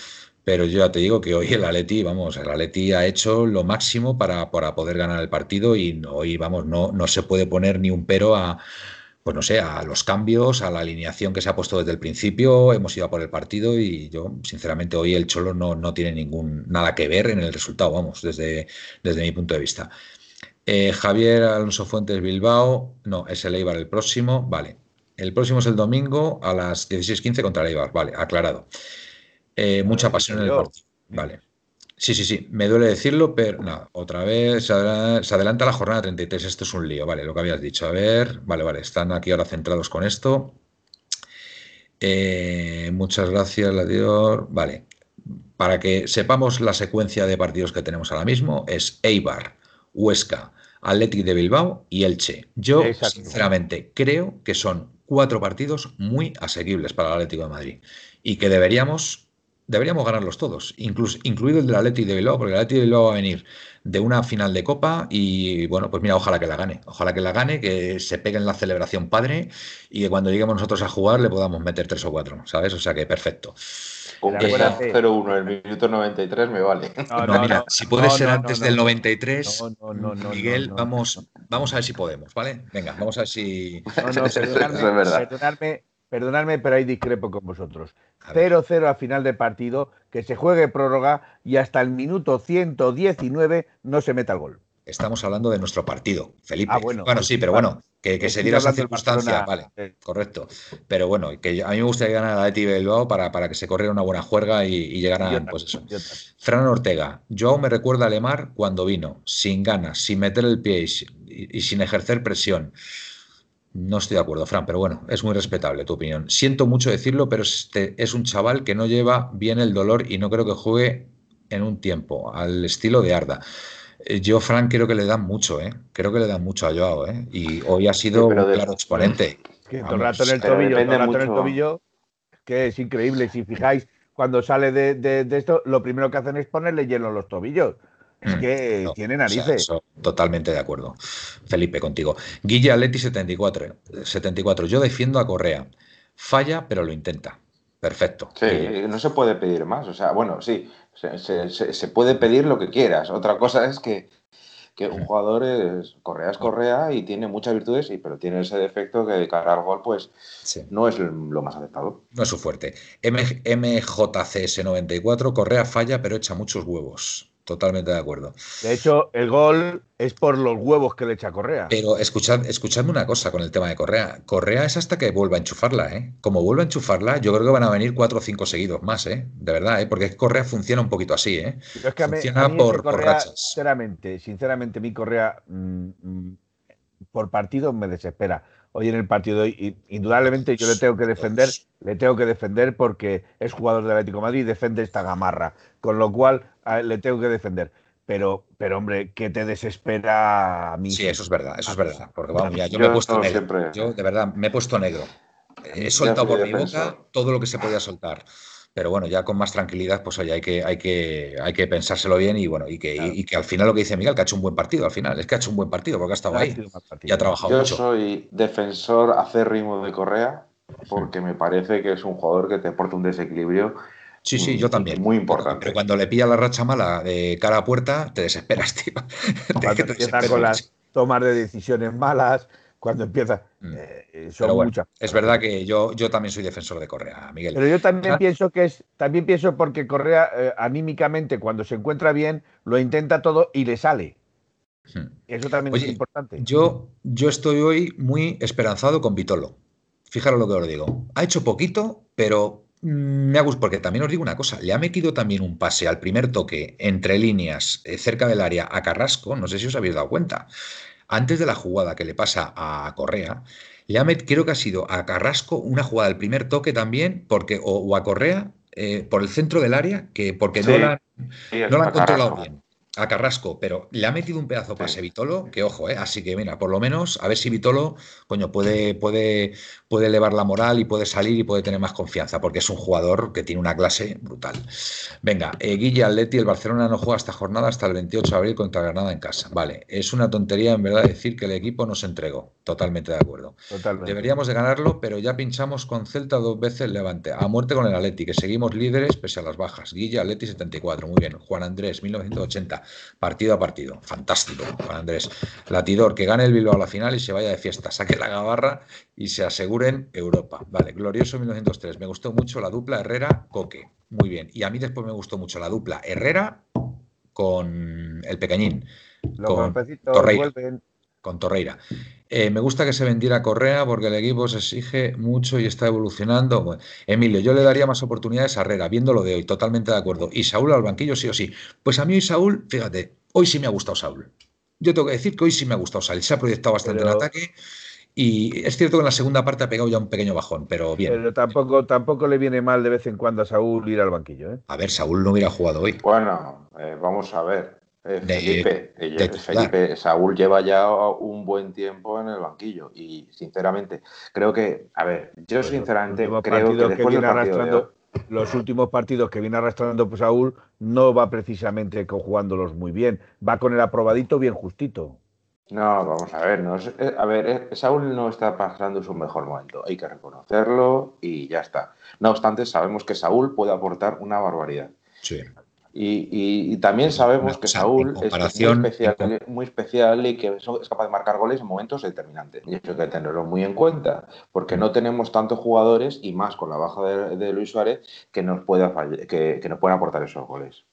pero yo ya te digo que hoy el Atleti, vamos, el Atleti ha hecho lo máximo para, para poder ganar el partido y hoy, vamos, no, no se puede poner ni un pero a, pues no sé, a los cambios, a la alineación que se ha puesto desde el principio, hemos ido a por el partido y yo, sinceramente, hoy el Cholo no, no tiene ningún nada que ver en el resultado, vamos, desde, desde mi punto de vista. Eh, Javier Alonso Fuentes Bilbao, no, es el Eibar el próximo, vale. El próximo es el domingo a las 16.15 contra el Eibar, vale, aclarado. Eh, mucha pasión en el partido, vale. Sí, sí, sí, me duele decirlo, pero nada, otra vez se adelanta, la jornada 33, esto es un lío, vale, lo que habías dicho. A ver, vale, vale, están aquí ahora centrados con esto. Eh, muchas gracias, Ladior. Vale, para que sepamos la secuencia de partidos que tenemos ahora mismo, es Eibar, Huesca, Athletic de Bilbao y Elche. Yo, sinceramente, creo que son cuatro partidos muy asequibles para el Atlético de Madrid y que deberíamos, deberíamos ganarlos todos, incluso, incluido el del Atlético de Bilbao, porque el Atlético de Bilbao va a venir de una final de Copa y, bueno, pues mira, ojalá que la gane, ojalá que la gane, que se pegue en la celebración padre y que cuando lleguemos nosotros a jugar le podamos meter tres o cuatro, ¿sabes? O sea que perfecto. Con que sea 0-1 en el minuto 93 me vale. No, mira, si puede ser antes del 93, Miguel, vamos, vamos a ver si podemos, ¿vale? Venga, vamos a ver si. No, no, perdonadme, perdonadme, pero ahí discrepo con vosotros. 0-0 a final de partido, que se juegue prórroga y hasta el minuto 119 no se meta el gol. Estamos hablando de nuestro partido, Felipe. Ah, bueno, sí, pero bueno, que, se diera esa circunstancia, vale, correcto. Pero bueno, que a mí me gustaría ganar a Eti Bilbao para, para, que se corriera una buena juerga y, y llegaran, pues eso. Fran Ortega, Joao me recuerda a Lemar cuando vino, sin ganas, sin meter el pie y, sin ejercer presión. No estoy de acuerdo, Fran, pero bueno, es muy respetable tu opinión. Siento mucho decirlo, pero este es un chaval que no lleva bien el dolor y no creo que juegue en un tiempo, al estilo de Arda. Eh, yo, Frank, creo que le dan mucho, ¿eh? Creo que le dan mucho a Joao, ¿eh? Y hoy ha sido un claro exponente. Que todo el rato en el tobillo, todo el rato en el tobillo, que es increíble. Si fijáis, cuando sale de, esto, lo primero que hacen es ponerle hielo en los tobillos. Es mm, que tiene narices. totalmente de acuerdo. Felipe, contigo. Guilla Atleti 74, 74. Yo defiendo a Correa. Falla, pero lo intenta. Perfecto. Sí, no se puede pedir más. O sea, bueno, sí, se, puede pedir lo que quieras. Otra cosa es que, un jugador es Correa es Correa y tiene muchas virtudes, y, pero tiene ese defecto que de cara al gol, pues no es lo más aceptado. No es su fuerte. MJCS94, Correa falla, pero echa muchos huevos. Totalmente de acuerdo. De hecho, el gol es por los huevos que le echa Correa. Pero escuchad, escuchadme una cosa con el tema de Correa. Correa es hasta que vuelva a enchufarla, ¿eh? Como vuelva a enchufarla, yo creo que van a venir cuatro o cinco seguidos más, ¿eh? De verdad, ¿eh? Porque Correa funciona un poquito así, ¿eh? funciona por, rachas. Sinceramente, sinceramente, mi Correa mm, mm, por partido me desespera hoy en el partido de hoy. Indudablemente yo le tengo que defender, le tengo que defender porque es jugador del Atlético de Madrid y defiende esta gamarra. Con lo cual le tengo que defender. Pero, pero hombre, ¿qué te desespera a mí? Sí, eso es verdad, eso es verdad. Porque vamos, ya, yo, me he puesto negro. Yo, de verdad, me he puesto negro. He soltado por mi boca todo lo que se podía soltar pero bueno, ya con más tranquilidad, pues oye, hay que, hay que, hay que pensárselo bien y bueno, y que, y, que al final lo que dice Miguel, que ha hecho un buen partido al final, es que ha hecho un buen partido porque ha estado ahí y ha trabajado mucho. Yo soy defensor acérrimo de Correa porque me parece que es un jugador que te aporta un desequilibrio. Sí, sí, yo también. Muy importante. Pero cuando le pilla la racha mala de cara a puerta, te desesperas, tío. Cuando te, te con las tomas de decisiones malas, cuando empieza. Mm. Eh, son Es verdad que yo, yo también soy defensor de Correa, Miguel. Pero yo también pienso que es, también pienso porque Correa eh, anímicamente cuando se encuentra bien lo intenta todo y le sale. Hmm. Eso también es importante. Yo, yo estoy hoy muy esperanzado con Vitolo. Fijaros lo que os digo. Ha hecho poquito, pero mm, me ha gustado, porque también os digo una cosa, le ha metido también un pase al primer toque entre líneas eh, cerca del área a Carrasco, no sé si os habéis dado cuenta antes de la jugada que le pasa a Correa, le creo que ha sido a Carrasco una jugada del primer toque también, porque, o, a Correa eh, por el centro del área, que porque no la, no la han controlado bien a Carrasco, pero le ha metido un pedazo pase Vitolo, que ojo, ¿eh? así que mira, por lo menos a ver si Vitolo, coño, puede, puede, puede elevar la moral y puede salir y puede tener más confianza, porque es un jugador que tiene una clase brutal. Venga, eh, Guille Atleti, el Barcelona no juega esta jornada hasta el 28 de abril contra Granada en casa. Vale, es una tontería en verdad decir que el equipo no se entregó, totalmente de acuerdo. Deberíamos de ganarlo, pero ya pinchamos con Celta dos veces Levante, a muerte con el Atleti, que seguimos líderes pese a las bajas. Guille Atleti 74, muy bien. Juan Andrés, 1980 partido a partido. Fantástico, Juan Andrés. Latidor, que gane el Bilbao a la final y se vaya de fiesta, saque la gabarra y se aseguren Europa. Vale, glorioso 1903. Me gustó mucho la dupla Herrera-Coque. Muy bien. Y a mí después me gustó mucho la dupla Herrera con el pequeñín. con Torreira. Con Torreira. Eh, me gusta que se vendiera Correa porque el equipo se exige mucho y está evolucionando. Emilio, yo le daría más oportunidades a Herrera, viéndolo de hoy, totalmente de acuerdo. Y Saúl al banquillo, sí o sí. Pues a mí Saúl, fíjate, hoy sí me ha gustado Saúl. Yo tengo que decir que hoy sí me ha gustado Saúl. Se ha proyectado bastante en ataque. Y es cierto que en la segunda parte ha pegado ya un pequeño bajón, pero bien. Pero tampoco, tampoco le viene mal de vez en cuando a Saúl ir al banquillo. ¿eh? A ver, Saúl no hubiera jugado hoy. Bueno, eh, vamos a ver. Eh, Felipe, Saúl lleva ya un buen tiempo en el banquillo y sinceramente creo que, a ver, yo sinceramente creo que, después viene arrastrando, los últimos partidos que viene arrastrando pues, Saúl no va precisamente jugándolos muy bien, va con el aprobadito bien justito. No, vamos a ver, no, eh, a ver, eh, Saúl no está pasando su mejor momento, hay que reconocerlo y ya está. No obstante, sabemos que Saúl puede aportar una barbaridad. Sí. Y, también sabemos que Saúl es muy especial, y que es capaz de marcar goles en momentos determinantes. Y eso hay que tenerlo muy en cuenta, porque no tenemos tantos jugadores, y más con la baja de, Luis Suárez, que nos, pueda que, nos puedan aportar esos goles.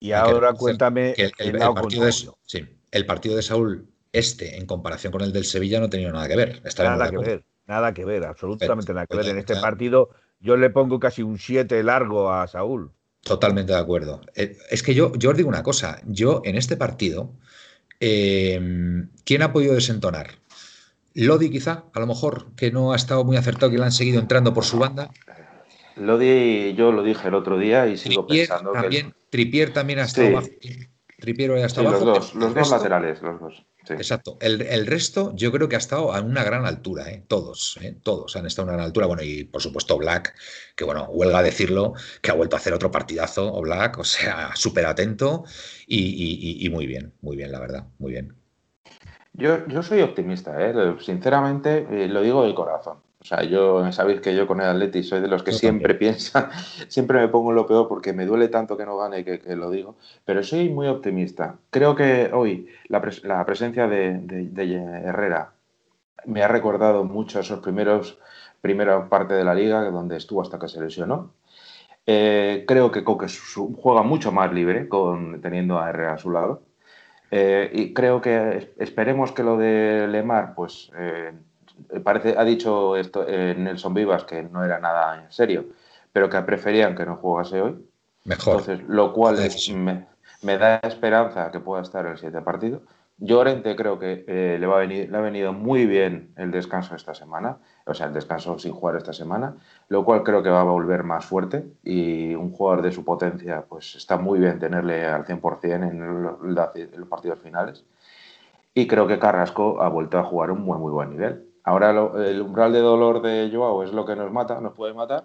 Y ahora cuéntame el, partido de, sí, el partido de Saúl, este, en comparación con el del Sevilla, no ha tenido nada que ver. Nada que ver, nada que ver, absolutamente nada que ver. En este partido yo le pongo casi un 7 largo a Saúl. Totalmente de acuerdo. Eh, es que yo, yo os digo una cosa, yo en este partido, em, ¿quién ha podido desentonar? Lodi quizá, a lo mejor, que no ha estado muy acertado, que le han seguido entrando por su banda. Lodi, yo lo dije el otro día y sigo pensando también, que... Tripier también ha estado bajo. Tripier ha estado Los dos, los dos laterales, los dos. Exacto. El, resto yo creo que ha estado a una gran altura, ¿eh? todos, ¿eh? todos han estado a una gran altura. Bueno, y por supuesto Black, que bueno, huelga decirlo, que ha vuelto a hacer otro partidazo, o Black, o sea, súper atento y, muy bien, muy bien, la verdad, muy bien. Yo, yo soy optimista, ¿eh? sinceramente, eh, lo digo del corazón. O sea, yo sabéis que yo con el Atleti soy de los que siempre piensa, siempre me pongo lo peor porque me duele tanto que no gane que, lo digo, pero soy muy optimista. Creo que hoy la, presencia de, Herrera me ha recordado mucho esos primeros primera parte de la liga donde estuvo hasta que se lesionó. Eh, creo que Coque juega mucho más libre con, teniendo a Herrera a su lado. Eh, y creo que esperemos que lo de Lemar, pues eh, parece, ha dicho esto, eh, Nelson Vivas que no era nada en serio, pero que preferían que no jugase hoy. Mejor. Entonces, lo cual me, da esperanza que pueda estar el siguiente partido. Llorente creo que eh, le, va a venir, le ha venido muy bien el descanso esta semana, o sea, el descanso sin jugar esta semana, lo cual creo que va a volver más fuerte y un jugador de su potencia, pues está muy bien tenerle al 100% en los partidos finales. Y creo que Carrasco ha vuelto a jugar un muy, muy buen nivel. Ahora el umbral de dolor de Joao es lo que nos mata, nos puede matar,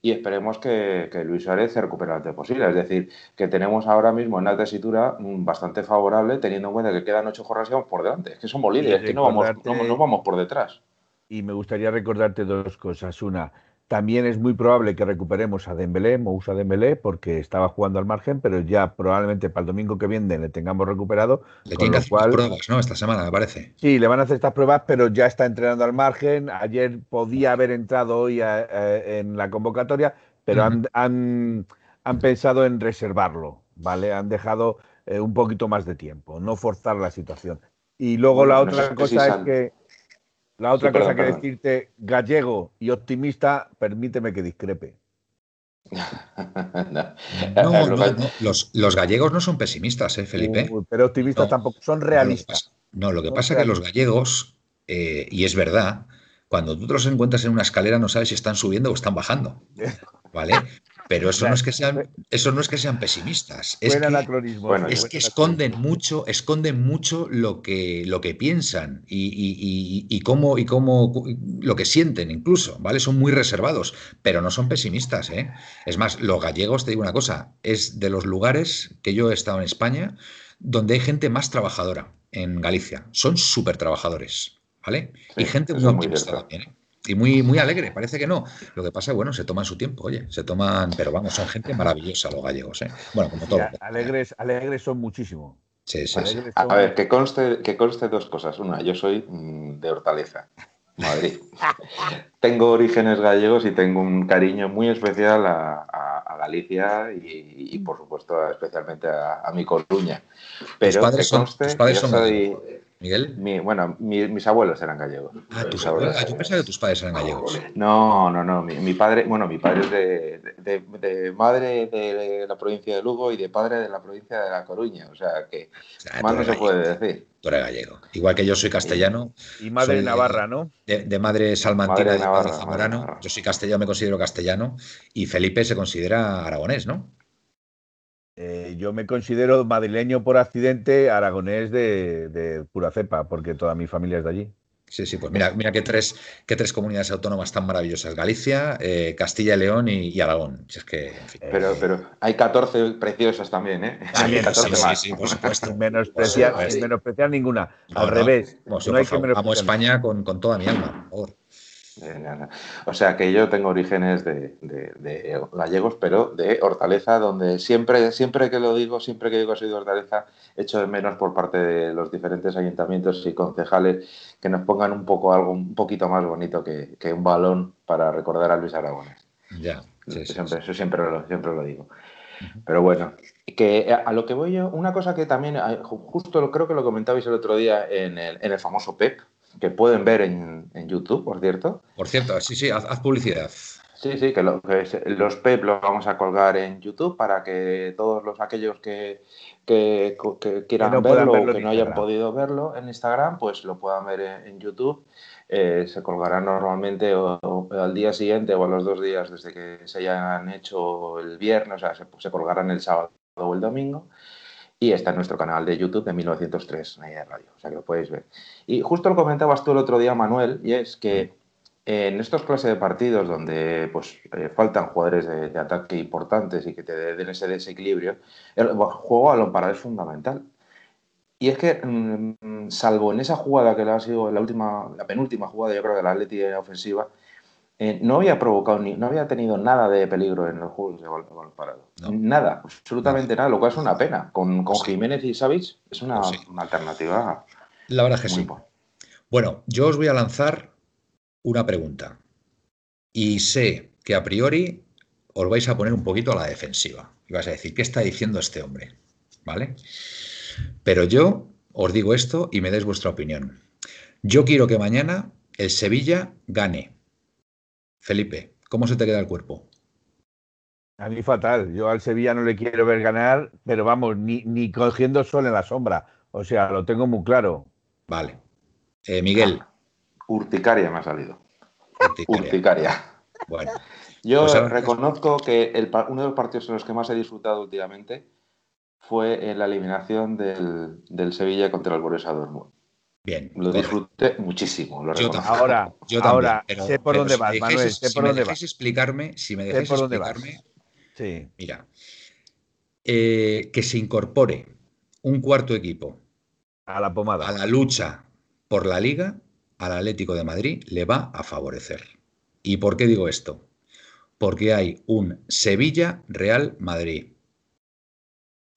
y esperemos que, Luis Suárez se recupere lo antes posible. Es decir, que tenemos ahora mismo en la tesitura mm, bastante favorable, teniendo en cuenta que quedan ocho jornadas y vamos por delante. Es que somos líderes, es que no vamos, no vamos por detrás. Y me gustaría recordarte dos cosas. Una, también es muy probable que recuperemos a Dembélé, Moussa Dembélé, porque estaba jugando al margen, pero ya probablemente para el domingo que viene le tengamos recuperado. Le tienen que hacer pruebas, ¿no? Esta semana, me parece. Sí, le van a hacer estas pruebas, pero ya está entrenando al margen. Ayer podía haber entrado hoy en la convocatoria, pero han, han, pensado en reservarlo, ¿vale? Han dejado eh, un poquito más de tiempo, no forzar la situación. Y luego la otra cosa es que la otra cosa que decirte, gallego y optimista, permíteme que discrepe. no, Los, gallegos no son pesimistas, ¿eh, Felipe? pero optimistas tampoco, son realistas. No, lo que pasa, es que los gallegos, eh, y es verdad, cuando tú te los encuentras en una escalera no sabes si están subiendo o están bajando. ¿Vale? Pero eso no es que sean, eso no es que sean pesimistas. Es que, es que esconden mucho, esconden mucho lo que, lo que piensan y, cómo, y cómo lo que sienten incluso, ¿vale? Son muy reservados, pero no son pesimistas, ¿eh? Es más, los gallegos, te digo una cosa, es de los lugares que yo he estado en España donde hay gente más trabajadora en Galicia. Son súper trabajadores, ¿vale? y gente muy optimista también, ¿eh? Y muy, muy alegre, parece que no. Lo que pasa, bueno, se toman su tiempo, oye, se toman, pero vamos, son gente maravillosa los gallegos, ¿eh? Bueno, como todo. alegres, alegres son muchísimo. Sí, sí, sí. A ver, que conste, que conste dos cosas. Una, yo soy mm, de Hortaleza, Madrid. tengo orígenes gallegos y tengo un cariño muy especial a, Galicia y, por supuesto, especialmente a, mi Coruña. Pero que conste, tus padres son Miguel. bueno, mis abuelos eran gallegos. Ah, tus abuelos. Ah, yo pensaba que tus padres eran gallegos. No, no, no. Mi, padre, bueno, mi padre es de, de, madre de la provincia de Lugo y de padre de la provincia de La Coruña. O sea que más no se puede decir. Tú eres gallego. Igual que yo soy castellano. Y madre de Navarra, ¿no? De, madre salmantina de, padre zamorano. Yo soy castellano, me considero castellano. Y Felipe se considera aragonés, ¿no? Eh, yo me considero madrileño por accidente, aragonés de, pura cepa, porque toda mi familia es de allí. Sí, sí, pues mira, mira qué tres, qué tres comunidades autónomas tan maravillosas. Galicia, eh, Castilla y León y, Aragón. es que, pero, pero hay 14 preciosas también, ¿eh? hay 14 sí, más. Sí, sí, por supuesto. menospreciar, menospreciar ninguna. Al revés. no hay que amo España con, con, toda mi alma, por favor. O sea que yo tengo orígenes de, gallegos, pero de Hortaleza, donde siempre, siempre que lo digo, siempre que digo que soy de Hortaleza, echo de menos por parte de los diferentes ayuntamientos y concejales que nos pongan un poco algo un poquito más bonito que, un balón para recordar a Luis Aragones. Ya. siempre, Eso siempre lo, siempre lo digo. Pero bueno, que a lo que voy yo, una cosa que también, justo creo que lo comentabais el otro día en el, en el famoso PEP, que pueden ver en, YouTube, por cierto. Por cierto, sí, sí, haz, publicidad. Sí, sí, que, los PEP los vamos a colgar en YouTube para que todos los aquellos que, quieran verlo, o que no hayan podido verlo en Instagram, pues lo puedan ver en, YouTube. Eh, se colgará normalmente al día siguiente o a los dos días desde que se hayan hecho el viernes, o sea, se, se colgarán el sábado o el domingo y está en nuestro canal de YouTube de 1903 de Radio, o sea que lo podéis ver. Y justo lo comentabas tú el otro día, Manuel, y es que en estos clases de partidos donde pues eh, faltan jugadores de, ataque importantes y que te den ese desequilibrio, el juego a lo parado es fundamental. Y es que, mm, salvo en esa jugada que ha sido la última, la penúltima jugada, yo creo, de la Atleti ofensiva, eh, no había provocado ni, no había tenido nada de peligro en los juegos de balón parado. Nada, absolutamente nada, lo cual es una pena. Con, Jiménez y Savic es una, alternativa. La verdad es que sí. Bueno, yo os voy a lanzar una pregunta. Y sé que a priori os vais a poner un poquito a la defensiva. Y vais a decir, ¿qué está diciendo este hombre? ¿Vale? Pero yo os digo esto y me des vuestra opinión. Yo quiero que mañana el Sevilla gane Felipe, ¿cómo se te queda el cuerpo? A mí fatal. Yo al Sevilla no le quiero ver ganar, pero vamos, ni, ni cogiendo sol en la sombra. O sea, lo tengo muy claro. Vale. Eh, Miguel. Ah, urticaria me ha salido. Urticaria. Bueno. Yo pues reconozco que uno de los partidos en los que más he disfrutado últimamente fue en la eliminación del, del Sevilla contra el Borussia Dortmund. Bien. Lo disfruté muchísimo. yo ahora, yo ahora sé por dónde vas, Manuel. Sé si me dejáis explicarme, si me dejáis explicarme, sí. mira, eh, que se incorpore un cuarto equipo a la pomada, a la lucha por la liga, al Atlético de Madrid le va a favorecer. ¿Y por qué digo esto? Porque hay un Sevilla Real Madrid.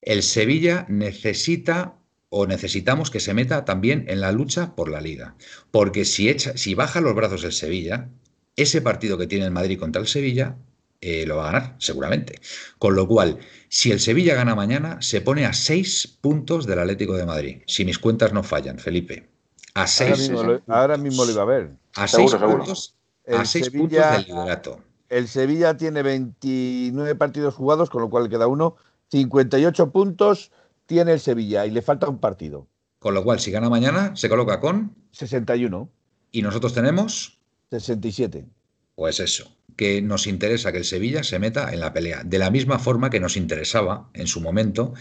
El Sevilla necesita o necesitamos que se meta también en la lucha por la liga. Porque si, echa, si baja los brazos el Sevilla, ese partido que tiene el Madrid contra el Sevilla eh, lo va a ganar, seguramente. Con lo cual, si el Sevilla gana mañana, se pone a seis puntos del Atlético de Madrid. Si mis cuentas no fallan, Felipe. A seis. Ahora mismo, lo, iba a ver. A seis puntos, a seis puntos del liderato. El Sevilla tiene 29 partidos jugados, con lo cual queda uno. 58 puntos tiene el Sevilla y le falta un partido. Con lo cual, si gana mañana, se coloca con 61. ¿Y nosotros tenemos? 67. Pues eso, que nos interesa que el Sevilla se meta en la pelea. De la misma forma que nos interesaba en su momento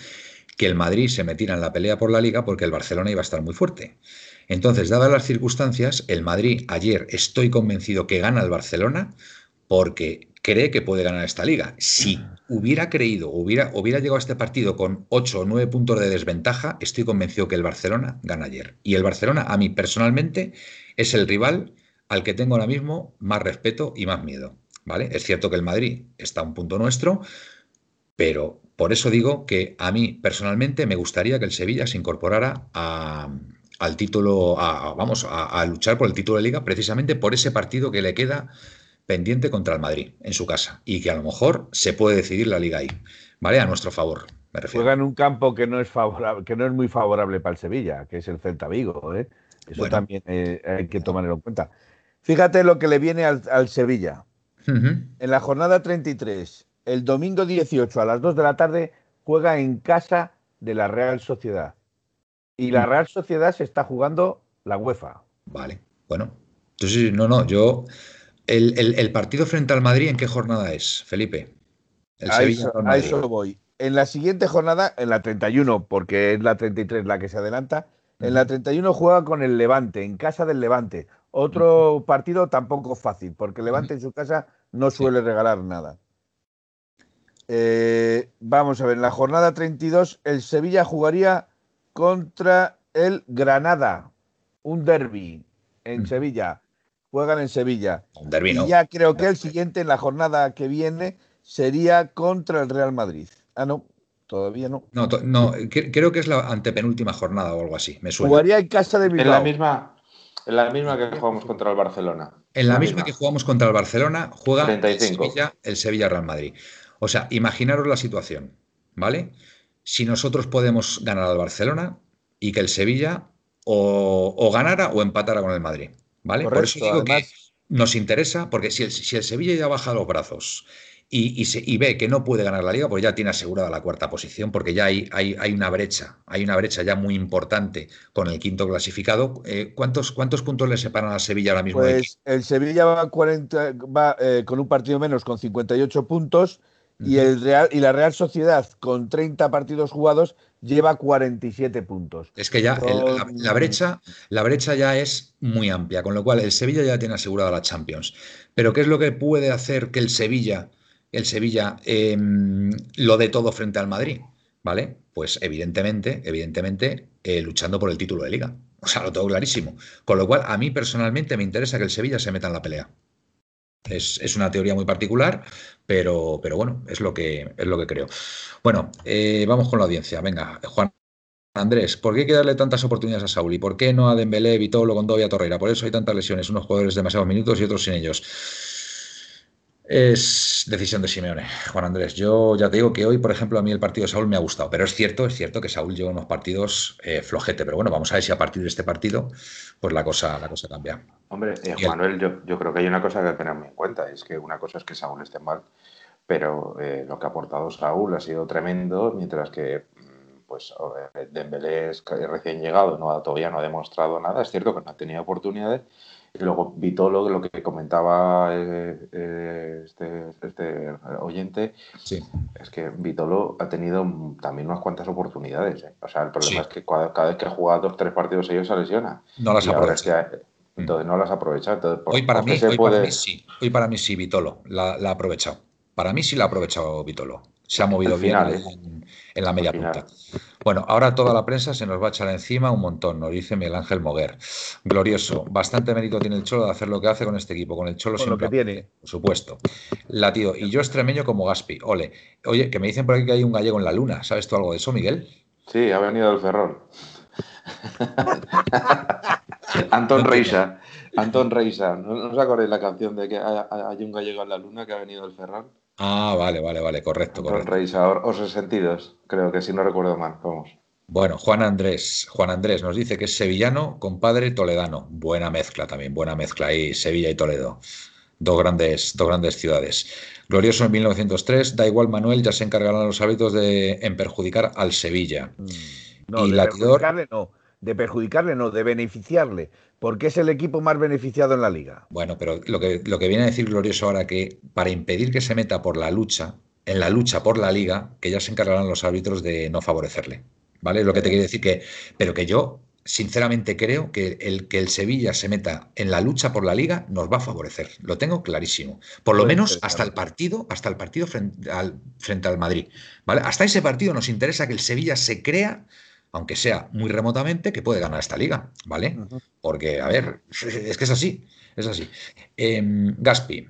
que el Madrid se metiera en la pelea por la liga porque el Barcelona iba a estar muy fuerte. Entonces, dadas las circunstancias, el Madrid ayer estoy convencido que gana el Barcelona porque cree que puede ganar esta liga. Si hubiera creído, hubiera, hubiera llegado a este partido con 8 o 9 puntos de desventaja, estoy convencido que el Barcelona gana ayer. Y el Barcelona, a mí personalmente, es el rival al que tengo ahora mismo más respeto y más miedo. ¿vale? Es cierto que el Madrid está a un punto nuestro, pero por eso digo que a mí personalmente me gustaría que el Sevilla se incorporara al título, vamos, a luchar por el título de liga, precisamente por ese partido que le queda pendiente contra el Madrid en su casa y que a lo mejor se puede decidir la liga ahí, ¿vale? A nuestro favor. Me refiero. Juega en un campo que no es favorable, que no es muy favorable para el Sevilla, que es el Celta Vigo, ¿eh? Eso también eh, hay que tomarlo en cuenta. Fíjate lo que le viene al, Sevilla. En la jornada 33, el domingo 18 a las 2 de la tarde, juega en casa de la Real Sociedad. Y la mm. Real Sociedad se está jugando la UEFA. Vale, bueno. Entonces, no, no, yo el, partido frente al Madrid, ¿en qué jornada es, Felipe? El a, eso, voy. En la siguiente jornada, en la 31, porque es la 33 la que se adelanta, En la 31 juega con el Levante, en casa del Levante. Otro partido tampoco fácil, porque el Levante en su casa no suele regalar nada. Eh, vamos a ver, en la jornada 32 el Sevilla jugaría contra el Granada, un derby en. Sevilla. Juegan en Sevilla. Ya creo que el siguiente en la jornada que viene sería contra el Real Madrid. Ah, no, todavía no. No, to- no, cre- creo que es la antepenúltima jornada o algo así, me suena. Jugaría en casa de En la Bilbao. misma, en la misma que jugamos contra el Barcelona. En la misma que jugamos contra el Barcelona, juega el 35. Sevilla, el Sevilla Real Madrid. O sea, imaginaros la situación, ¿vale? Si nosotros podemos ganar al Barcelona y que el Sevilla o, o ganara o empatara con el Madrid, ¿vale? Por eso digo que nos interesa, porque si el, si el Sevilla ya baja los brazos y, y se- y ve que no puede ganar la liga, pues ya tiene asegurada la cuarta posición, porque ya hay, hay, hay una brecha, hay una brecha ya muy importante con el quinto clasificado. Eh, ¿cuántos, ¿Cuántos puntos le separan al Sevilla ahora mismo? Pues el Sevilla va, 40, va eh, con un partido menos con 58 puntos y, el Real, y la Real Sociedad con 30 partidos jugados lleva 47 puntos. Es que ya el- la, brecha, la brecha ya es muy amplia, con lo cual el Sevilla ya tiene asegurada la Champions. Pero ¿qué es lo que puede hacer que el Sevilla, el Sevilla eh, lo dé todo frente al Madrid? ¿Vale? Pues evidentemente, evidentemente, eh, luchando por el título de liga. O sea, lo tengo clarísimo. Con lo cual, a mí personalmente me interesa que el Sevilla se meta en la pelea. Es, es una teoría muy particular, pero, pero bueno, es lo que, es lo que creo. Bueno, eh, vamos con la audiencia. Venga, Juan Andrés, ¿por qué hay que darle tantas oportunidades a Saúl? ¿Y por qué no a Dembélé, Vitolo, Gondovia, Torreira? Por eso hay tantas lesiones, unos jugadores demasiados minutos y otros sin ellos. Es decisión de Simeone, Juan Andrés. Yo ya te digo que hoy, por ejemplo, a mí el partido de Saúl me ha gustado, pero es cierto, es cierto que Saúl lleva unos partidos eh, flojete, pero bueno, vamos a ver si a partir de este partido, pues la cosa, la cosa cambia. Hombre, eh, Manuel, yo, yo creo que hay una cosa que tener muy en cuenta, es que una cosa es que Saúl esté mal, pero eh, lo que ha aportado Saúl ha sido tremendo, mientras que mm, pues Dembélé es recién llegado, no ha- todavía no ha demostrado nada, es cierto que no ha tenido oportunidades, y luego Vitolo, lo que comentaba eh, eh, este, este oyente, Sí, es que Vitolo ha tenido mm, también unas cuantas oportunidades, ¿eh? o sea, el problema Sí. es que cada, cada vez que ha jugado dos tres partidos ellos se lesiona. no las aprovecha. que, entonces no las aprovecha. Entonces, Hoy para, mí, hoy para mí sí, hoy para mí sí, Vitolo, la, la ha aprovechado. Para mí sí la ha aprovechado Vitolo. Se ha movido bien ¿eh? en, en la media punta. Bueno, ahora toda la prensa se nos va a echar encima un montón, nos dice Miguel Ángel Moguer. Glorioso, bastante mérito tiene el Cholo de hacer lo que hace con este equipo, con el Cholo Con lo que siempre, tiene. por supuesto. Latido, y yo extremeño como Gaspi, ole. Oye, que me dicen por aquí que hay un gallego en la luna, ¿sabes tú algo de eso, Miguel? Sí, ha venido el Ferrol. Anton Reisa. Anton Reisa. ¿No, os acordáis la canción de que hay, un gallego en la luna que ha venido el Ferrol? Ah, vale, vale, vale, correcto, Anton correcto. Reisa, or- os sentidos. Creo que si no recuerdo mal. Vamos. Bueno, Juan Andrés, Juan Andrés nos dice que es sevillano, compadre toledano. Buena mezcla también, buena mezcla ahí, Sevilla y Toledo. Dos grandes, dos grandes ciudades. Glorioso en 1903, da igual Manuel, ya se encargarán los hábitos de en perjudicar al Sevilla. Mm, No, Y de Latidor- perjudicarle no. De perjudicarle no, de beneficiarle. Porque es el equipo más beneficiado en la liga. Bueno, pero lo que, lo que viene a decir Glorioso ahora que para impedir que se meta por la lucha, en la lucha por la liga, que ya se encargarán los árbitros de no favorecerle. ¿Vale? Es lo que te quiero decir que, pero que yo sinceramente creo que el que el Sevilla se meta en la lucha por la liga nos va a favorecer. Lo tengo clarísimo. Por lo Puede menos hasta el partido, hasta el partido frente al, frente al Madrid. ¿Vale? Hasta ese partido nos interesa que el Sevilla se crea, aunque sea muy remotamente, que puede ganar esta liga. ¿Vale? Porque, a ver, es que es así, es así. Em, Gaspi,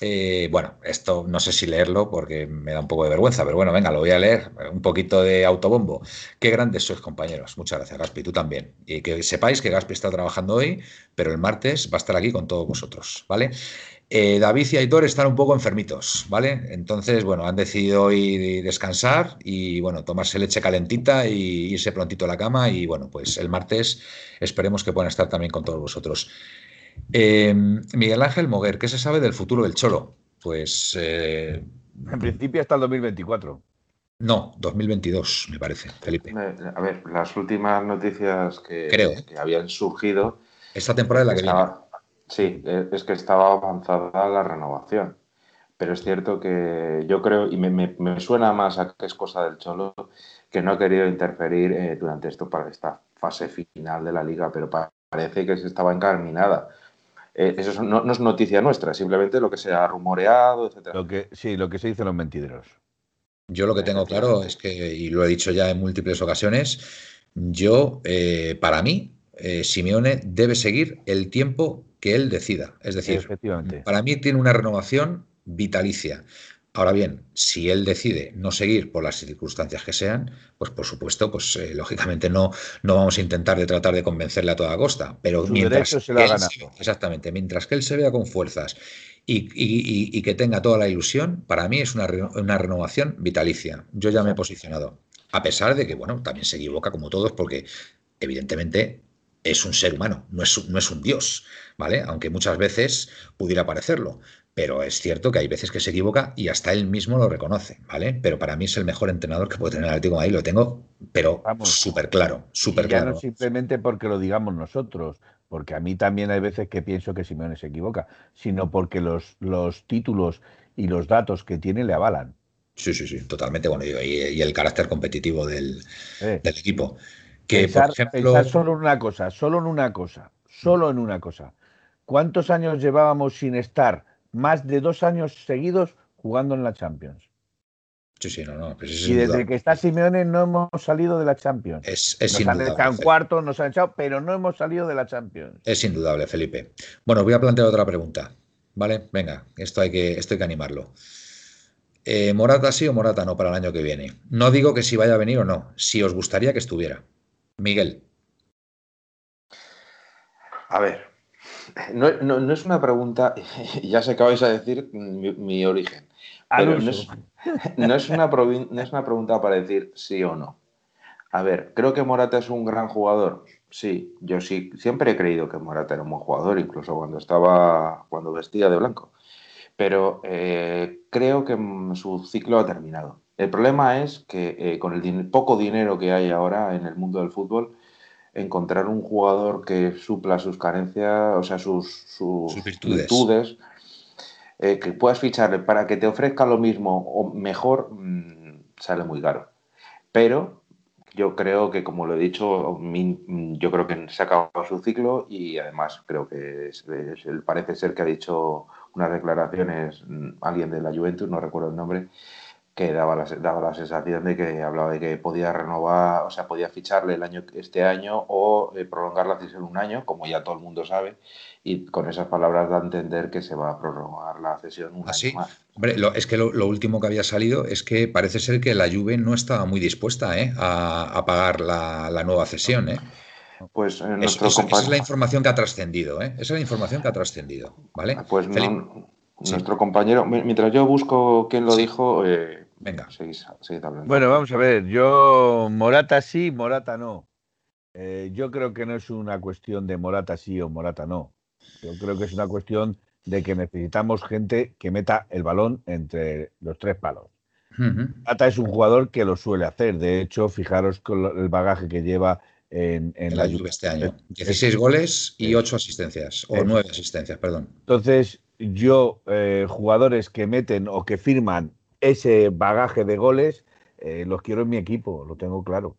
eh, bueno, esto no sé si leerlo porque me da un poco de vergüenza, pero bueno, venga, lo voy a leer, un poquito de autobombo. Qué grandes sois, compañeros. Muchas gracias, Gaspi, tú también. Y que sepáis que Gaspi está trabajando hoy, pero el martes va a estar aquí con todos vosotros, ¿vale? Eh, David y Aitor están un poco enfermitos, ¿vale? Entonces, bueno, han decidido hoy descansar y, bueno, tomarse leche calentita y irse prontito a la cama y, bueno, pues el martes esperemos que puedan estar también con todos vosotros. Eh, Miguel Ángel Moguer, ¿qué se sabe del futuro del Cholo? Pues eh, En principio hasta el 2024. no, 2022, me parece, Felipe. Eh, A ver, las últimas noticias que, Creo, que habían surgido. Esta temporada es la que viene. Sí, eh, es que estaba avanzada la renovación. Pero es cierto que yo creo, y me, me- me suena más a que es cosa del Cholo, que no ha querido interferir eh, durante esto para el staff. fase final de la liga, pero parece que se estaba encaminada. Eh, eso no, es noticia nuestra, simplemente lo que se ha rumoreado, etc. Lo que, sí, lo que se dice los mentideros. Yo lo que tengo claro es que, y lo he dicho ya en múltiples ocasiones, yo, eh, para mí, eh, Simeone debe seguir el tiempo que él decida. Es decir, para mí tiene una renovación vitalicia. Ahora bien, si él decide no seguir por las circunstancias que sean, pues por supuesto, pues eh, lógicamente no, no vamos a intentar de tratar de convencerle a toda costa. Pero mientras se exactamente, mientras que él se vea con fuerzas y, que tenga toda la ilusión, para mí es una, una renovación vitalicia. Yo ya me he posicionado. A pesar de que, bueno, también se equivoca como todos, porque evidentemente es un ser humano, no es, no es un dios, ¿vale? Aunque muchas veces pudiera parecerlo. Pero es cierto que hay veces que se equivoca y hasta él mismo lo reconoce, ¿vale? Pero para mí es el mejor entrenador que puede tener el Atlético ahí, lo tengo, pero súper claro, súper claro. No simplemente porque lo digamos nosotros, porque a mí también hay veces que pienso que Simeone se equivoca, sino porque los, los títulos y los datos que tiene le avalan. Sí, sí, sí, totalmente. Bueno, y, el carácter competitivo del, del equipo. Que, pensar, por ejemplo... solo en una cosa, solo en una cosa, solo en una cosa. ¿Cuántos años llevábamos sin estar más de dos años seguidos jugando en la Champions. Sí, sí, no, no. y desde que está Simeone no hemos salido de la Champions. Es, es nos indudable. han cuarto, nos han echado, pero no hemos salido de la Champions. Es indudable, Felipe. Bueno, voy a plantear otra pregunta. ¿Vale? Venga, esto hay que, esto hay que animarlo. Eh, ¿Morata sí o Morata no para el año que viene? No digo que si vaya a venir o no, si os gustaría que estuviera. Miguel. A ver, no, es una pregunta, ya sé que vais a decir mi, origen. no es, no, es una, no es una pregunta para decir sí o no. A ver, creo que Morata es un gran jugador. Sí, yo sí, siempre he creído que Morata era un buen jugador, incluso cuando estaba, cuando vestía de blanco. Pero eh, creo que su ciclo ha terminado. El problema es que eh, con el poco dinero que hay ahora en el mundo del fútbol, encontrar un jugador que supla sus carencias, o sea, sus, sus, virtudes, eh, que puedas ficharle para que te ofrezca lo mismo o mejor, mm, sale muy caro. Pero yo creo que, como lo he dicho, yo creo que se ha acabado su ciclo y además creo que parece ser que ha dicho unas declaraciones, mm, alguien de la Juventus, no recuerdo el nombre, que daba la, daba la sensación de que hablaba de que podía renovar, o sea, podía ficharle el año, este año o eh, prolongar la cesión un año, como ya todo el mundo sabe, y con esas palabras da a entender que se va a prolongar la cesión un ¿Así? año más. Hombre, es que lo, último que había salido es que parece ser que la Juve no estaba muy dispuesta ¿eh? a, pagar la, nueva cesión. ¿eh? Pues nuestro esa es la información que ha trascendido, ¿eh? Esa es la información que ha trascendido, ¿vale? Pues nuestro compañero, mientras yo busco quién lo dijo, eh, Venga. Bueno, vamos a ver. Yo, Morata sí, Morata no. Eh, yo creo que no es una cuestión de Morata sí o Morata no. Yo creo que es una cuestión de que necesitamos gente que meta el balón entre los tres palos. Morata es un jugador que lo suele hacer. De hecho, fijaros con el bagaje que lleva en, la, Juve este año. 16 goles y 8 asistencias, o 9 asistencias, perdón. Entonces, yo, eh, jugadores que meten o que firman ese bagaje de goles eh, los quiero en mi equipo, lo tengo claro.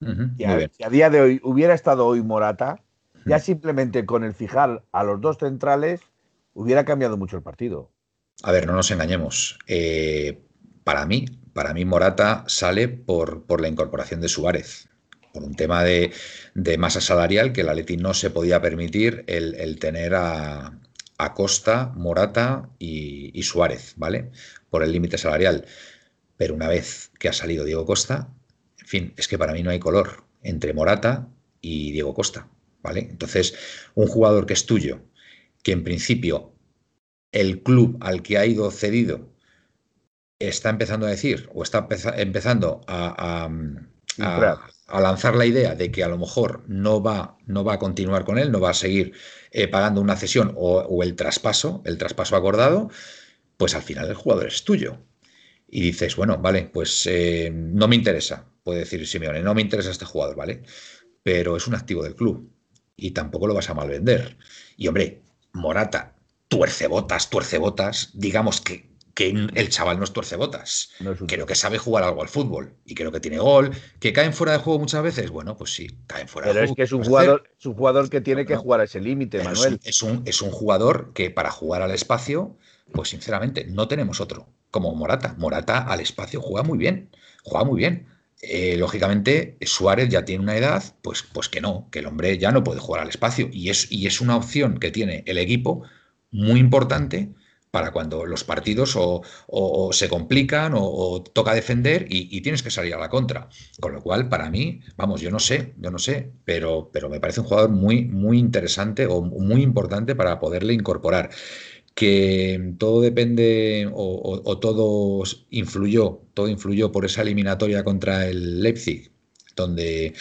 y a, si a día de hoy hubiera estado hoy Morata, ya simplemente con el fijar a los dos centrales hubiera cambiado mucho el partido. A ver, no nos engañemos. Eh, para mí, para mí Morata sale por, por la incorporación de Suárez por un tema de, masa salarial que el Atleti no se podía permitir el, tener a, a, Costa, Morata y, y, Suárez, ¿vale? por el límite salarial. Pero una vez que ha salido Diego Costa, en fin, es que para mí no hay color entre Morata y Diego Costa, ¿vale? Entonces, un jugador que es tuyo, que en principio el club al que ha ido cedido está empezando a decir o está empezando a, lanzar la idea de que a lo mejor no va, no va a continuar con él, no va a seguir eh, pagando una cesión o, el traspaso, el traspaso acordado, pues al final el jugador es tuyo. Y dices, bueno, vale, pues eh, no me interesa, puede decir Simeone, no me interesa este jugador, ¿vale? Pero es un activo del club y tampoco lo vas a malvender. Y hombre, Morata, tuercebotas, tuercebotas, digamos que que el chaval no es tuercebotas. creo que sabe jugar algo al fútbol y creo que tiene gol. ¿Que caen fuera de juego muchas veces? Bueno, pues sí, caen fuera de juego. Pero es que es un jugador, es un jugador que tiene que jugar a ese límite, Manuel. Es un, es un jugador que para jugar al espacio, pues sinceramente, no tenemos otro. Como Morata. Morata al espacio juega muy bien. Juega muy bien. Eh, lógicamente, Suárez ya tiene una edad, pues, pues que no, que el hombre ya no puede jugar al espacio. Y es, y es una opción que tiene el equipo muy importante para cuando los partidos o, se complican o, toca defender y, tienes que salir a la contra. Con lo cual, para mí, vamos, yo no sé, yo no sé, pero, pero me parece un jugador muy, muy interesante o muy importante para poderle incorporar. Que todo depende o, todo influyó, todo influyó por esa eliminatoria contra el Leipzig, donde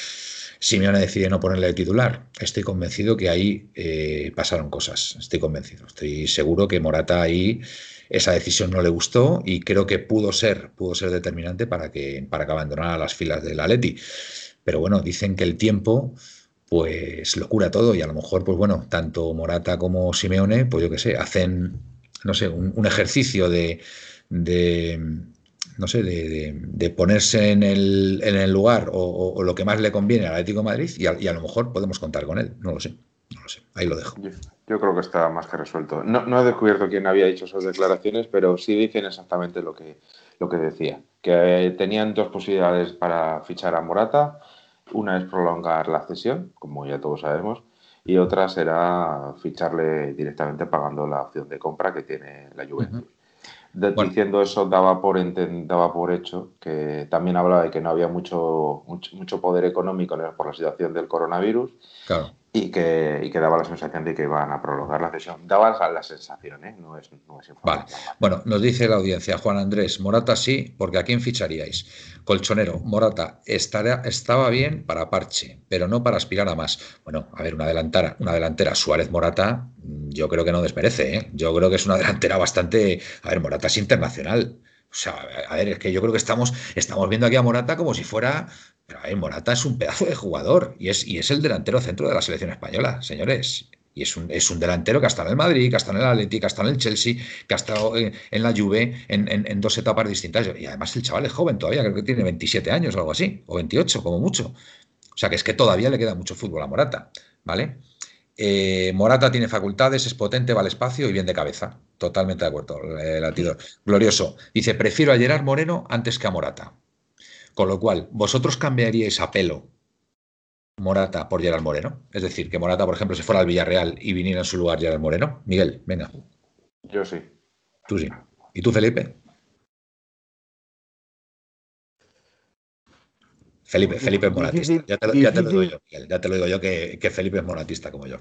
Simeone decide no ponerle el titular. Estoy convencido que ahí eh, pasaron cosas. Estoy convencido. Estoy seguro que Morata ahí esa decisión no le gustó y creo que pudo ser, pudo ser determinante para que, para que abandonara las filas del Atleti. Pero bueno, dicen que el tiempo pues lo cura todo y a lo mejor, pues bueno, tanto Morata como Simeone, pues yo qué sé, hacen, no sé, un, ejercicio de no sé, de, ponerse en el, en el lugar o, lo que más le conviene al Atlético de Madrid y a, lo mejor podemos contar con él. No lo sé, no lo sé. Ahí lo dejo. Yo, creo que está más que resuelto. No, he descubierto quién había dicho esas declaraciones, pero sí dicen exactamente lo que, lo que decía. Que tenían dos posibilidades para fichar a Morata. Una es prolongar la cesión, como ya todos sabemos, y otra será ficharle directamente pagando la opción de compra que tiene la Juventus. Diciendo eso daba por, daba por hecho que también hablaba de que no había mucho, mucho, mucho poder económico por la situación del coronavirus claro y que, y que, daba la sensación de que iban a prolongar la sesión. Daba la sensación, ¿eh? no es, no es Vale. Bueno, nos dice la audiencia, Juan Andrés, Morata sí, porque ¿a quién ficharíais? Colchonero, Morata estaría, estaba bien para parche, pero no para aspirar a más. Bueno, a ver, una delantera, una delantera Suárez Morata, mm, yo creo que no desmerece, ¿eh? Yo creo que es una delantera bastante. A ver, Morata es internacional. O sea, a ver, es que yo creo que estamos, estamos viendo aquí a Morata como si fuera pero Morata es un pedazo de jugador y es, y es el delantero centro de la selección española, señores. Y es un, es un delantero que ha estado en el Madrid, que ha estado en el Atleti, que ha estado en el Chelsea, que ha estado en, la Juve en, dos etapas distintas. Y además el chaval es joven todavía, creo que tiene 27 años o algo así, o 28 como mucho. O sea que es que todavía le queda mucho fútbol a Morata, ¿vale? Eh, Morata tiene facultades, es potente, va al espacio y bien de cabeza. Totalmente de acuerdo, el latidor. Glorioso. Dice, prefiero a Gerard Moreno antes que a Morata. Con lo cual, vosotros cambiaríais a pelo Morata por Gerard Moreno. Es decir, que Morata, por ejemplo, se fuera al Villarreal y viniera en su lugar Gerard Moreno. Miguel, venga. Yo sí. Tú sí. ¿Y tú, Felipe? Felipe, Felipe es moratista. ya, te lo, digo yo, Miguel. Ya te lo digo yo que, que Felipe es moratista como yo.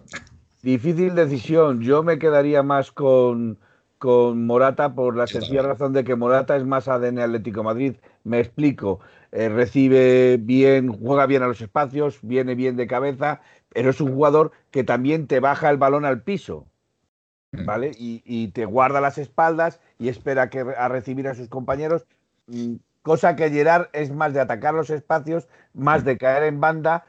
Difícil decisión. Yo me quedaría más con, con Morata por la sencilla razón de que Morata es más ADN Atlético Madrid. Me explico. Eh, recibe bien, juega bien a los espacios, viene bien de cabeza, pero es un jugador que también te baja el balón al piso, mm. ¿vale? Y, te guarda las espaldas y espera que, a recibir a sus compañeros, mm, cosa que Gerard es más de atacar los espacios, más de caer en banda,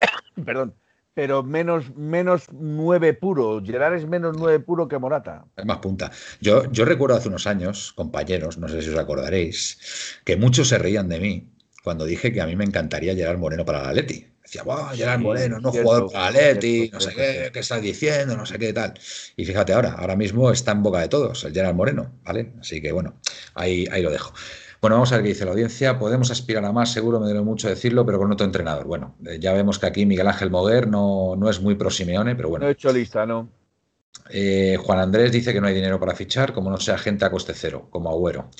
perdón, pero menos, menos nueve puro. Gerard es menos nueve puro que Morata. Es más punta. Yo, yo recuerdo hace unos años, compañeros, no sé si os acordaréis, que muchos se reían de mí cuando dije que a mí me encantaría Gerard Moreno para la Atleti. Decía, wow, Gerard Moreno, no jugador para la Atleti, no sé qué, qué estás diciendo, no sé qué tal. Y fíjate ahora, ahora mismo está en boca de todos, el Gerard Moreno, ¿vale? Así que bueno, ahí, ahí lo dejo. Bueno, vamos a ver qué dice la audiencia. Podemos aspirar a más, seguro, me duele mucho decirlo, pero con otro entrenador. Bueno, eh, ya vemos que aquí Miguel Ángel Moguer no, no es muy pro Simeone, pero bueno. No he hecho lista, ¿no? Eh, Juan Andrés dice que no hay dinero para fichar, como no sea gente a coste cero, como Agüero.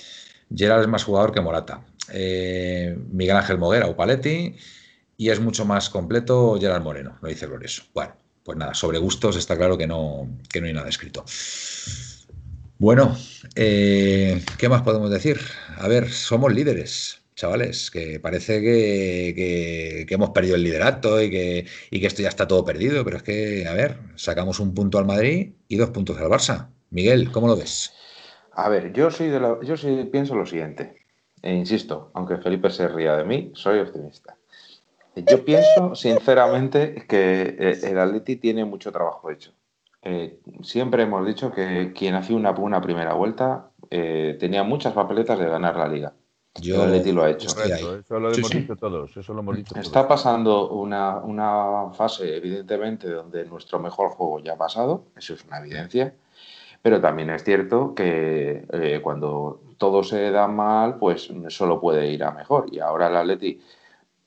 Gerard es más jugador que Morata. Eh, Miguel Ángel Moguer, o Paletti, y es mucho más completo Gerard Moreno, lo dice Glorioso. Bueno, pues nada, sobre gustos está claro que no, que no hay nada escrito. Bueno, eh, ¿qué más podemos decir? A ver, somos líderes, chavales, que parece que, hemos perdido el liderato y que, esto ya está todo perdido, pero es que, a ver, sacamos un punto al Madrid y dos puntos al Barça. Miguel, ¿cómo lo ves? A ver, yo soy de la, yo pienso lo siguiente, e insisto, aunque Felipe se ría de mí, soy optimista. Yo pienso, sinceramente, que eh, el Atleti tiene mucho trabajo hecho. Eh, siempre hemos dicho que quien hace una, una primera vuelta eh, tenía muchas papeletas de ganar la liga. Yo, el Atleti lo ha hecho. Correcto, eso lo Sí, hemos sí. dicho todos. Eso lo hemos dicho Está todos. pasando una, una fase, evidentemente, donde nuestro mejor juego ya ha pasado, eso es una evidencia, pero también es cierto que eh, cuando todo se da mal, pues solo puede ir a mejor. Y ahora el Atleti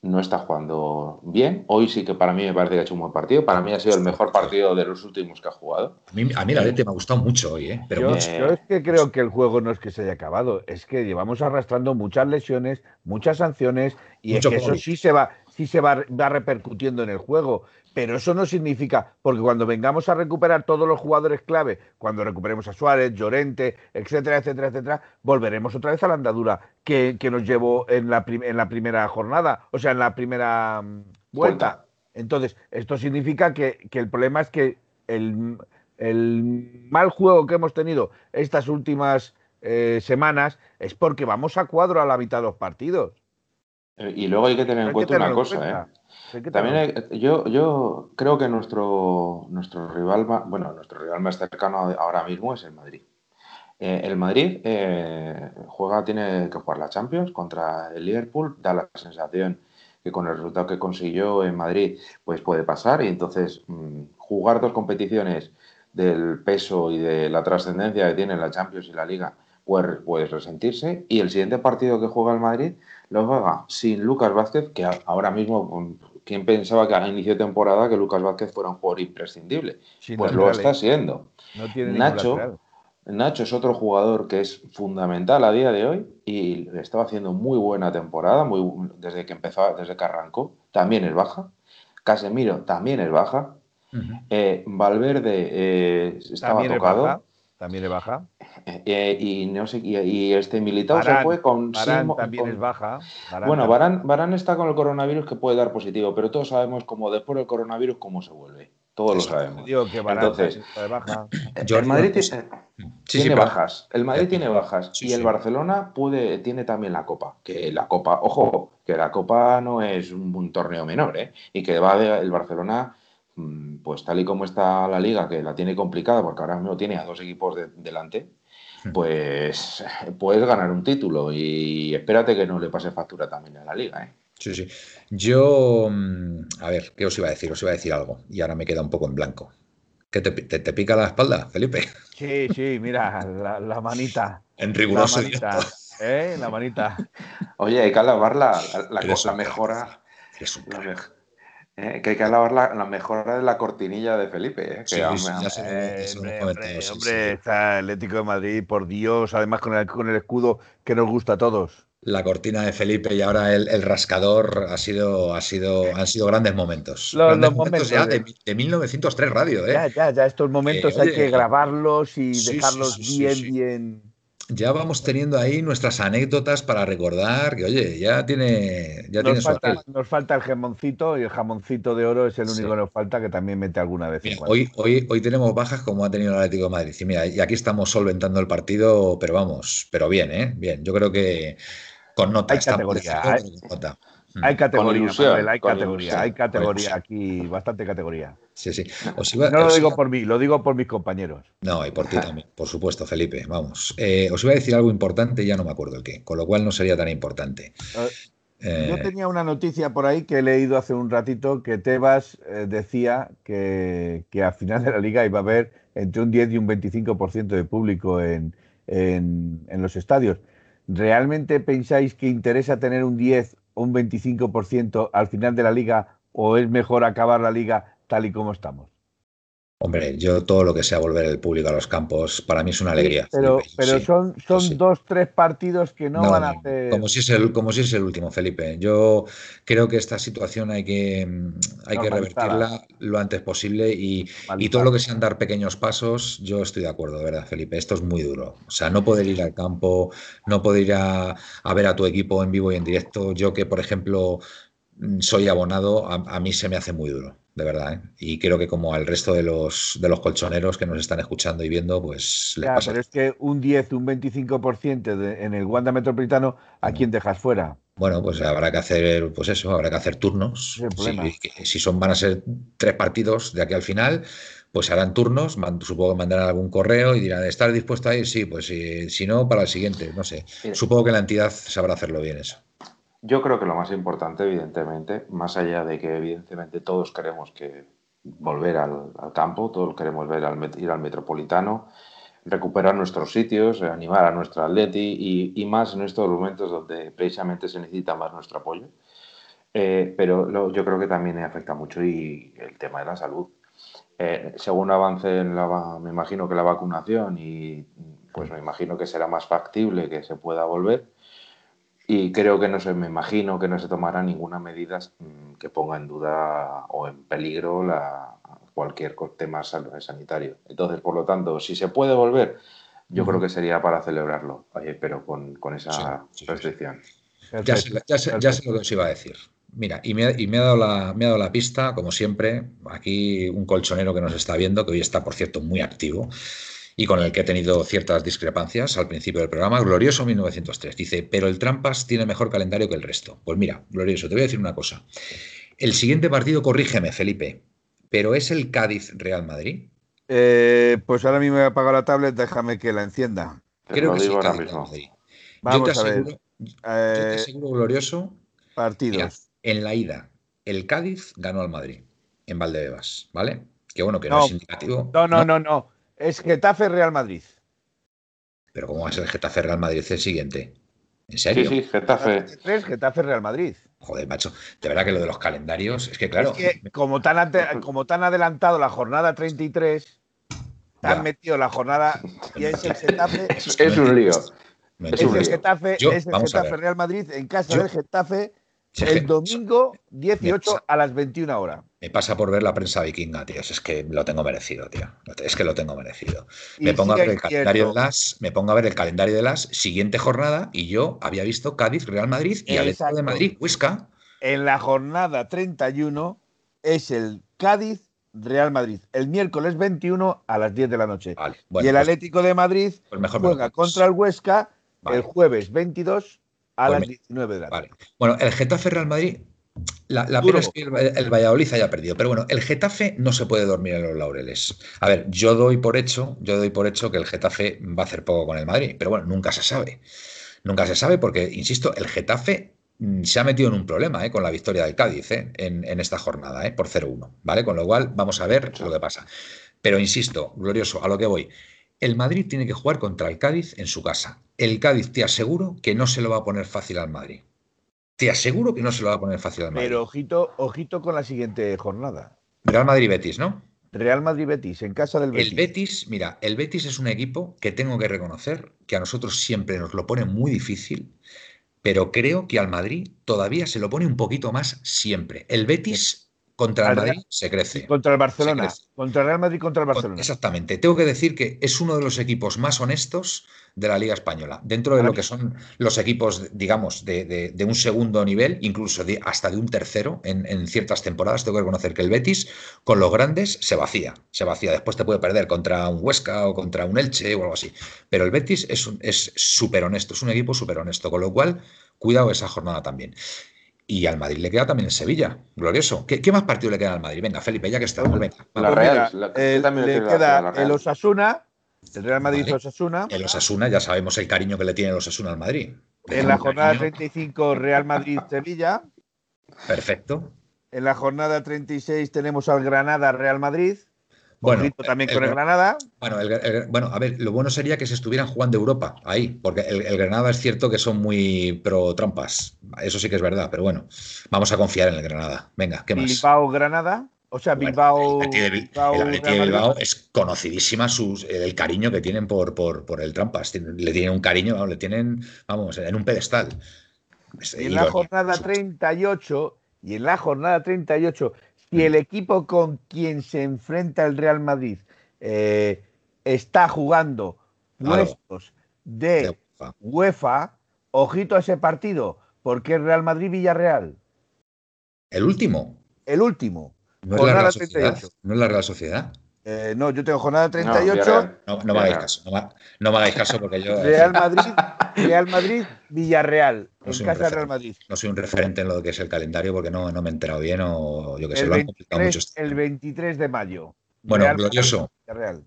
no está jugando bien. Hoy sí que para mí me parece que ha hecho un buen partido. Para mí ha sido el mejor partido de los últimos que ha jugado. A mí, a mí la Leti me ha gustado mucho hoy, ¿eh? Pero Yo, mucho. Eh, yo es que creo que el juego no es que se haya acabado, es que llevamos arrastrando muchas lesiones, muchas sanciones y Mucho es que eso sí se va, sí se va, va repercutiendo en el juego. Pero eso no significa, porque cuando vengamos a recuperar todos los jugadores clave, cuando recuperemos a Suárez, Llorente, etcétera, etcétera, etcétera, volveremos otra vez a la andadura que, que nos llevó en la, en la primera jornada, o sea, en la primera mm, vuelta. Vuelta. Entonces, esto significa que, que el problema es que el, el mal juego que hemos tenido estas últimas eh, semanas es porque vamos a cuadro a la mitad de los partidos. Eh, Y luego hay que tener en Hay cuenta una cosa, cuenta. ¿eh? Hay También hay- yo, yo creo que nuestro, nuestro rival, ma- bueno, nuestro rival más cercano ahora mismo es el Madrid. Eh, el Madrid eh, juega, tiene que jugar la Champions contra el Liverpool, da la sensación que con el resultado que consiguió en Madrid, pues puede pasar. Y entonces mm, jugar dos competiciones del peso y de la trascendencia que tiene la Champions y la Liga, puede, puede resentirse. Y el siguiente partido que juega el Madrid lo juega sin Lucas Vázquez, que ahora mismo, mm, ¿quién pensaba que a inicio de temporada que Lucas Vázquez fuera un jugador imprescindible? Pues lo está siendo. No tiene Nacho. Nacho es otro jugador que es fundamental a día de hoy y estaba haciendo muy buena temporada muy, desde que empezó, desde que arrancó. También es baja. Casemiro también es baja. Eh, Valverde eh, estaba También tocado. También es baja. Eh, y, no sé, y, y este Militao se fue con... Simo- también con- es baja. Bueno. Varane, Varane está con el coronavirus que puede dar positivo, pero todos sabemos cómo después del coronavirus cómo se vuelve. Todos lo sabemos. Digo que Varane Entonces, está de baja. El Madrid tiene, Sí, tiene sí, pero- bajas. El Madrid Eh, tiene bajas. sí, y el sí. Barcelona puede, tiene también la Copa. Que la Copa, ojo, que la Copa no es un, un torneo menor, ¿eh? Y que va de, el Barcelona, pues tal y como está la liga, que la tiene complicada, porque ahora mismo tiene a dos equipos de- delante, pues puedes ganar un título. Y espérate que no le pase factura también a la liga, ¿eh? Sí, sí. Yo, mm, a ver, ¿qué os iba a decir? Os iba a decir algo y ahora me queda un poco en blanco. ¿Qué te, te- te pica la espalda, Felipe? Sí, sí, mira, la, la manita. En La riguroso manita. directo. ¿Eh? La manita. Oye, hay que alabar la, la- la la mejora. Eres un la crack. Eh, que hay que alabar la, la mejora de la cortinilla de Felipe. eh, que Sí, ya hombre, sí. está el Atlético de Madrid, por Dios, además con el, con el escudo que nos gusta a todos. La cortina de Felipe y ahora el, el rascador ha sido, ha sido, han sido grandes momentos. Los- grandes los momentos ya momentos, de, de 1903 Radio, ¿eh? Ya, ya, ya, estos momentos Eh, hay que grabarlos y dejarlos sí, sí, bien, sí. bien. Ya vamos teniendo ahí nuestras anécdotas para recordar que, oye, ya tiene, ya tiene Nos su falta, nos falta el jamoncito y el jamoncito de oro es el Sí. único que nos falta que también mete alguna vez. Mira, hoy, hoy, hoy tenemos bajas como ha tenido el Atlético de Madrid. Y mira, y aquí estamos solventando el partido, pero vamos, pero bien, ¿eh? Bien. Yo creo que con nota. Hay categoría, hay- nota. Hay categoría, Manuel, hay con categoría, ilusión, hay categoría aquí, bastante categoría. Sí, sí. Os iba- No lo os digo iba- por mí, lo digo por mis compañeros. No, y por ti también, por supuesto, Felipe. Vamos. Eh, os iba a decir algo importante y ya no me acuerdo el qué, con lo cual no sería tan importante. Eh, Yo Eh, tenía una noticia por ahí que he leído hace un ratito que Tebas eh, decía que, que al final de la liga iba a haber entre un 10 y un 25% de público en, en- en los estadios. ¿Realmente pensáis que interesa tener un 10 o un 25% al final de la liga o es mejor acabar la liga tal y como estamos? Hombre, yo todo lo que sea volver el público a los campos, para mí es una alegría. Pero, Felipe, pero sí. son, son sí. dos, tres partidos que no, No, van a hacer. Como si, es el, como si es el último, Felipe. Yo creo que esta situación hay que, mm, hay que revertirla lo antes posible y, y todo lo que sean dar pequeños pasos, yo estoy de acuerdo, de verdad, Felipe. Esto es muy duro. O sea, no poder ir al campo, no poder ir a, a ver a tu equipo en vivo y en directo. Yo que, por ejemplo, mm, soy abonado, a, a mí se me hace muy duro, de verdad. ¿eh? Y creo que como al resto de los, de los colchoneros que nos están escuchando y viendo, pues les Ya, pasa. pero es que un 10, un 25% de- en el Wanda Metropolitano, ¿a quién dejas fuera? Bueno, pues habrá que hacer, pues eso, habrá que hacer turnos. Si son, van a ser tres partidos de aquí al final, pues harán turnos, supongo que mandarán algún correo y dirán, ¿estás dispuesto a ir? Sí, pues si, si no, para el siguiente, no sé. Supongo que la entidad sabrá hacerlo bien eso. Yo creo que lo más importante, evidentemente, más allá de que evidentemente todos queremos que volver al, campo, todos queremos ver al, ir al metropolitano, recuperar nuestros sitios, animar a nuestro atleti y, más en estos momentos donde precisamente se necesita más nuestro apoyo. Eh, pero yo creo que también afecta mucho el tema de la salud. Eh, según avance en la, me imagino que la vacunación y pues me imagino que será más factible que se pueda volver y creo que no se, me imagino que no se tomará ninguna medida mm, que ponga en duda o en peligro la, cualquier tema sanitario. Entonces, por lo tanto, si se puede volver, yo creo que sería para celebrarlo, pero con, esa restricción. Ya sé, ya, sé, lo que os iba a decir. Mira, y, me, y me, ha dado la, me ha dado la pista, como siempre, aquí un colchonero que nos está viendo, que hoy está, por cierto, muy activo y con el que he tenido ciertas discrepancias al principio del programa, Glorioso 1903. Dice, pero el Trampas tiene mejor calendario que el resto. Pues mira, Glorioso, te voy a decir una cosa. El siguiente partido, corrígeme, Felipe, pero ¿es el Cádiz Real Madrid? Eh, pues ahora mismo me voy a apagar la tablet, déjame que la encienda. Creo que sí. Vamos yo te a ver. yo te eh, aseguro, Glorioso. Partidos. en la ida, el Cádiz ganó al Madrid, en Valdebebas, ¿vale? Que bueno, que no, es indicativo. no, no, no. no es Getafe Real Madrid. Pero ¿cómo va a ser Getafe Real Madrid el siguiente? ¿En serio? Sí, sí, Getafe. Getafe Real Madrid. Joder, macho. De verdad que lo de los calendarios, es que claro. Es que como tan, como tan adelantado la jornada 33, han metido la jornada y es el Getafe. Es, un lío. Es el Getafe, es el Getafe Real Madrid en casa del Getafe el domingo 18 a las 21 horas. Me pasa por ver la prensa vikinga, tío. Es que lo tengo merecido, tío. Es que lo tengo merecido. Me pongo, a ver el calendario de las, me pongo a ver el calendario de las siguiente jornada y yo había visto Cádiz, Real Madrid y Atlético de Madrid, Huesca. En la jornada 31 es el Cádiz, Real Madrid. El miércoles 21 a las 10 de la noche. y el pues Atlético de Madrid pues juega contra el Huesca el jueves 22 a pues las 19 de la tarde. Bueno, el Getafe Real Madrid, la, pena es que el, Valladolid haya perdido, pero bueno, el Getafe no se puede dormir en los laureles. A ver, yo doy por hecho, yo doy por hecho que el Getafe va a hacer poco con el Madrid, pero bueno, nunca se sabe. Nunca se sabe porque, insisto, el Getafe mm, se ha metido en un problema eh, con la victoria del Cádiz eh, en, esta jornada, eh, por 0-1, ¿vale? Con lo cual vamos a ver lo que pasa. Pero insisto, glorioso, a lo que voy. El Madrid tiene que jugar contra el Cádiz en su casa. El Cádiz te aseguro que no se lo va a poner fácil al Madrid. Te aseguro que no se lo va a poner fácil al Madrid. Pero ojito, ojito con la siguiente jornada. Real Madrid-Betis, ¿no? Real Madrid-Betis, en casa del Betis. El Betis, mira, el Betis es un equipo que tengo que reconocer que a nosotros siempre nos lo pone muy difícil, pero creo que al Madrid todavía se lo pone un poquito más siempre. El Betis contra el Madrid se crece. Contra el Barcelona. Contra el Real Madrid contra el Barcelona. Exactamente. Tengo que decir que es uno de los equipos más honestos de la Liga Española. Dentro de lo que son los equipos, digamos, de, un segundo nivel, incluso hasta de un tercero en, ciertas temporadas, tengo que reconocer que el Betis, con los grandes, se vacía. Se vacía. Después te puede perder contra un Huesca o contra un Elche o algo así. Pero el Betis es súper honesto, es un equipo súper honesto. Con lo cual, cuidado esa jornada también. Y al Madrid le queda también en Sevilla. Glorioso. ¿Qué, más partido le queda al Madrid? Venga, Felipe, ya que está. Venga. La Real. también le, queda el Osasuna, el Real Madrid Osasuna. El Osasuna, ya sabemos el cariño que le tiene el Osasuna al Madrid. En la jornada 35, Real Madrid-Sevilla. Perfecto. En la jornada 36 tenemos al Granada Real Madrid. Bueno, también con el, Granada. Bueno, bueno, a ver, lo bueno sería que se estuvieran jugando Europa ahí, porque el, Granada es cierto que son muy pro trampas. Eso sí que es verdad, pero bueno, vamos a confiar en el Granada. Venga, ¿qué más? Bilbao Granada. O sea, Bilbao. el Atleti de Bilbao, es conocidísima sus, el cariño que tienen por, por, por el Trampas. Le tienen un cariño, le tienen, vamos, en un pedestal. y en la jornada 38, y en la jornada 38 si el equipo con quien se enfrenta el Real Madrid eh, está jugando puestos de, UEFA, ojito a ese partido, porque es Real Madrid-Villarreal. ¿El último? El último. ¿No es, la Real Sociedad? ¿No es la Real Sociedad? Eh, no, yo tengo jornada 38. No, no, me hagáis caso, no, me hagáis caso porque yo. Real Madrid, Real Madrid, Villarreal. en casa del Real Madrid. No soy un referente en lo que es el calendario porque no, no me he enterado bien o yo que sé, lo han complicado mucho. Este el 23 de mayo. Bueno, Real glorioso.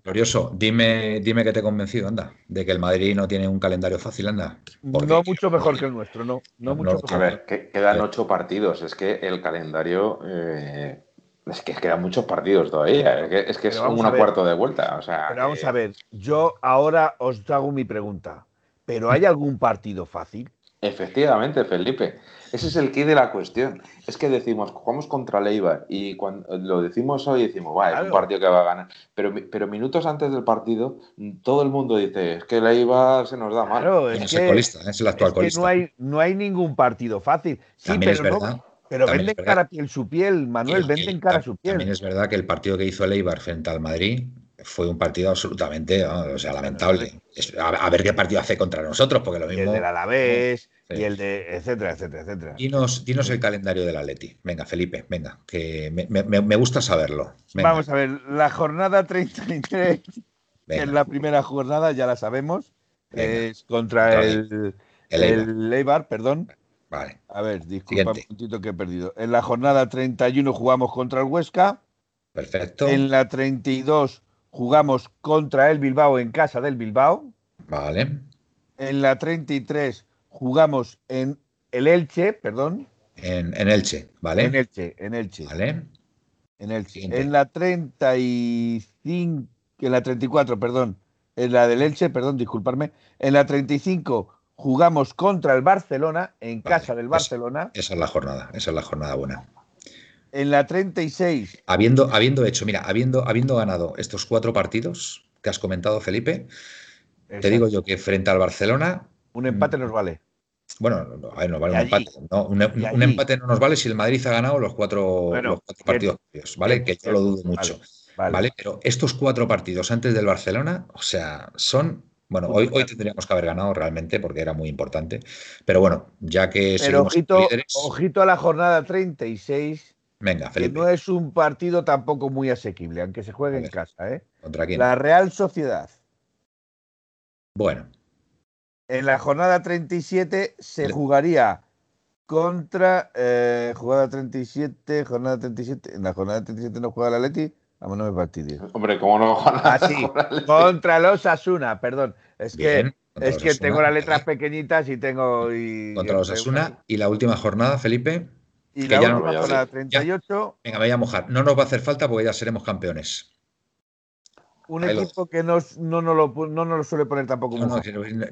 Glorioso, dime, dime que te he convencido, anda, de que el Madrid no tiene un calendario fácil, anda. Porque- No mucho mejor que el nuestro, no. No No, mucho no, A mejor. ver, que quedan ocho partidos. Es que el calendario. eh, es que quedan muchos partidos todavía. Es que es, que es ver. cuarto de vuelta. O sea, Pero vamos que- a ver, yo ahora os hago mi pregunta. ¿Pero hay algún partido fácil? Efectivamente, Felipe. Ese es el key de la cuestión. Es que decimos, jugamos contra Leibar y cuando lo decimos hoy decimos, va, es un partido que va a ganar. Pero, pero minutos antes del partido, todo el mundo dice, es que Leibar se nos da mal. Claro, es es el que, colista, es el actual es que colista. no, hay, no hay ningún partido fácil. Sí, También pero, es no-. Pero también venden cara piel su piel, Manuel, venden cara tam- su piel. También es verdad que el partido que hizo el Eibar frente al Madrid fue un partido absolutamente, ¿no? o sea, lamentable. A, a ver qué partido hace contra nosotros, porque lo Y el mismo. del Alavés, Sí. y el de etcétera, etcétera, etcétera. Dinos, dinos el calendario del Atleti. Venga, Felipe, venga, que me, me- me gusta saberlo. Venga, Vamos a ver, la jornada 33, que es la primera jornada, ya la sabemos, Venga. es contra Contra el, el el Eibar, perdón. Vale, A ver, disculpa Siguiente. un momentito que he perdido. En la jornada 31 jugamos contra el Huesca. perfecto. En la 32 jugamos contra el Bilbao en casa del Bilbao. Vale, En la 33 jugamos en el Elche, perdón. en, en Elche, ¿vale? En Elche, en Elche. Vale, En Elche. Siguiente. En la 35, en la 34, perdón. En la del Elche, perdón, disculparme. En la 35 jugamos contra el Barcelona en Vale, casa del Barcelona. esa es la jornada, esa es la jornada buena. En la 36 Habiendo, habiendo hecho, mira, habiendo, habiendo ganado estos cuatro partidos que has comentado, Felipe, te digo yo que frente al Barcelona, un empate nos vale. bueno, no, a ver, nos vale un empate. ¿no? Un, empate no nos vale si el Madrid ha ganado los cuatro, Bueno, los cuatro partidos previos, ¿vale? Que yo lo dudo mucho. Vale. Vale. Pero estos cuatro partidos antes del Barcelona, o sea, son. Bueno, hoy, hoy tendríamos que haber ganado realmente porque era muy importante. Pero bueno, ya que Pero ojito, líderes, ojito a la jornada 36, venga, que Felipe, no es un partido tampoco muy asequible, aunque se juegue en casa. ¿eh? ¿contra quién? La Real Sociedad. Bueno, En la jornada 37 se Le- jugaría contra. eh, jornada 37, jornada 37. En la jornada 37 no juega el Atleti. Vamos, no me fastidies. Hombre, ¿cómo no a Ah, sí, contra los Asuna, perdón. Es bien. que, es que Asuna, tengo las letras vale. pequeñitas y tengo. Y, Contra los Asuna. Y la última jornada, Felipe. Y que la ya no- última ya- jornada ya- 38. Venga, me voy a mojar. No nos va a hacer falta porque ya seremos campeones. Un Ahí lo- equipo que no, no, nos lo, no nos lo suele poner tampoco No, no,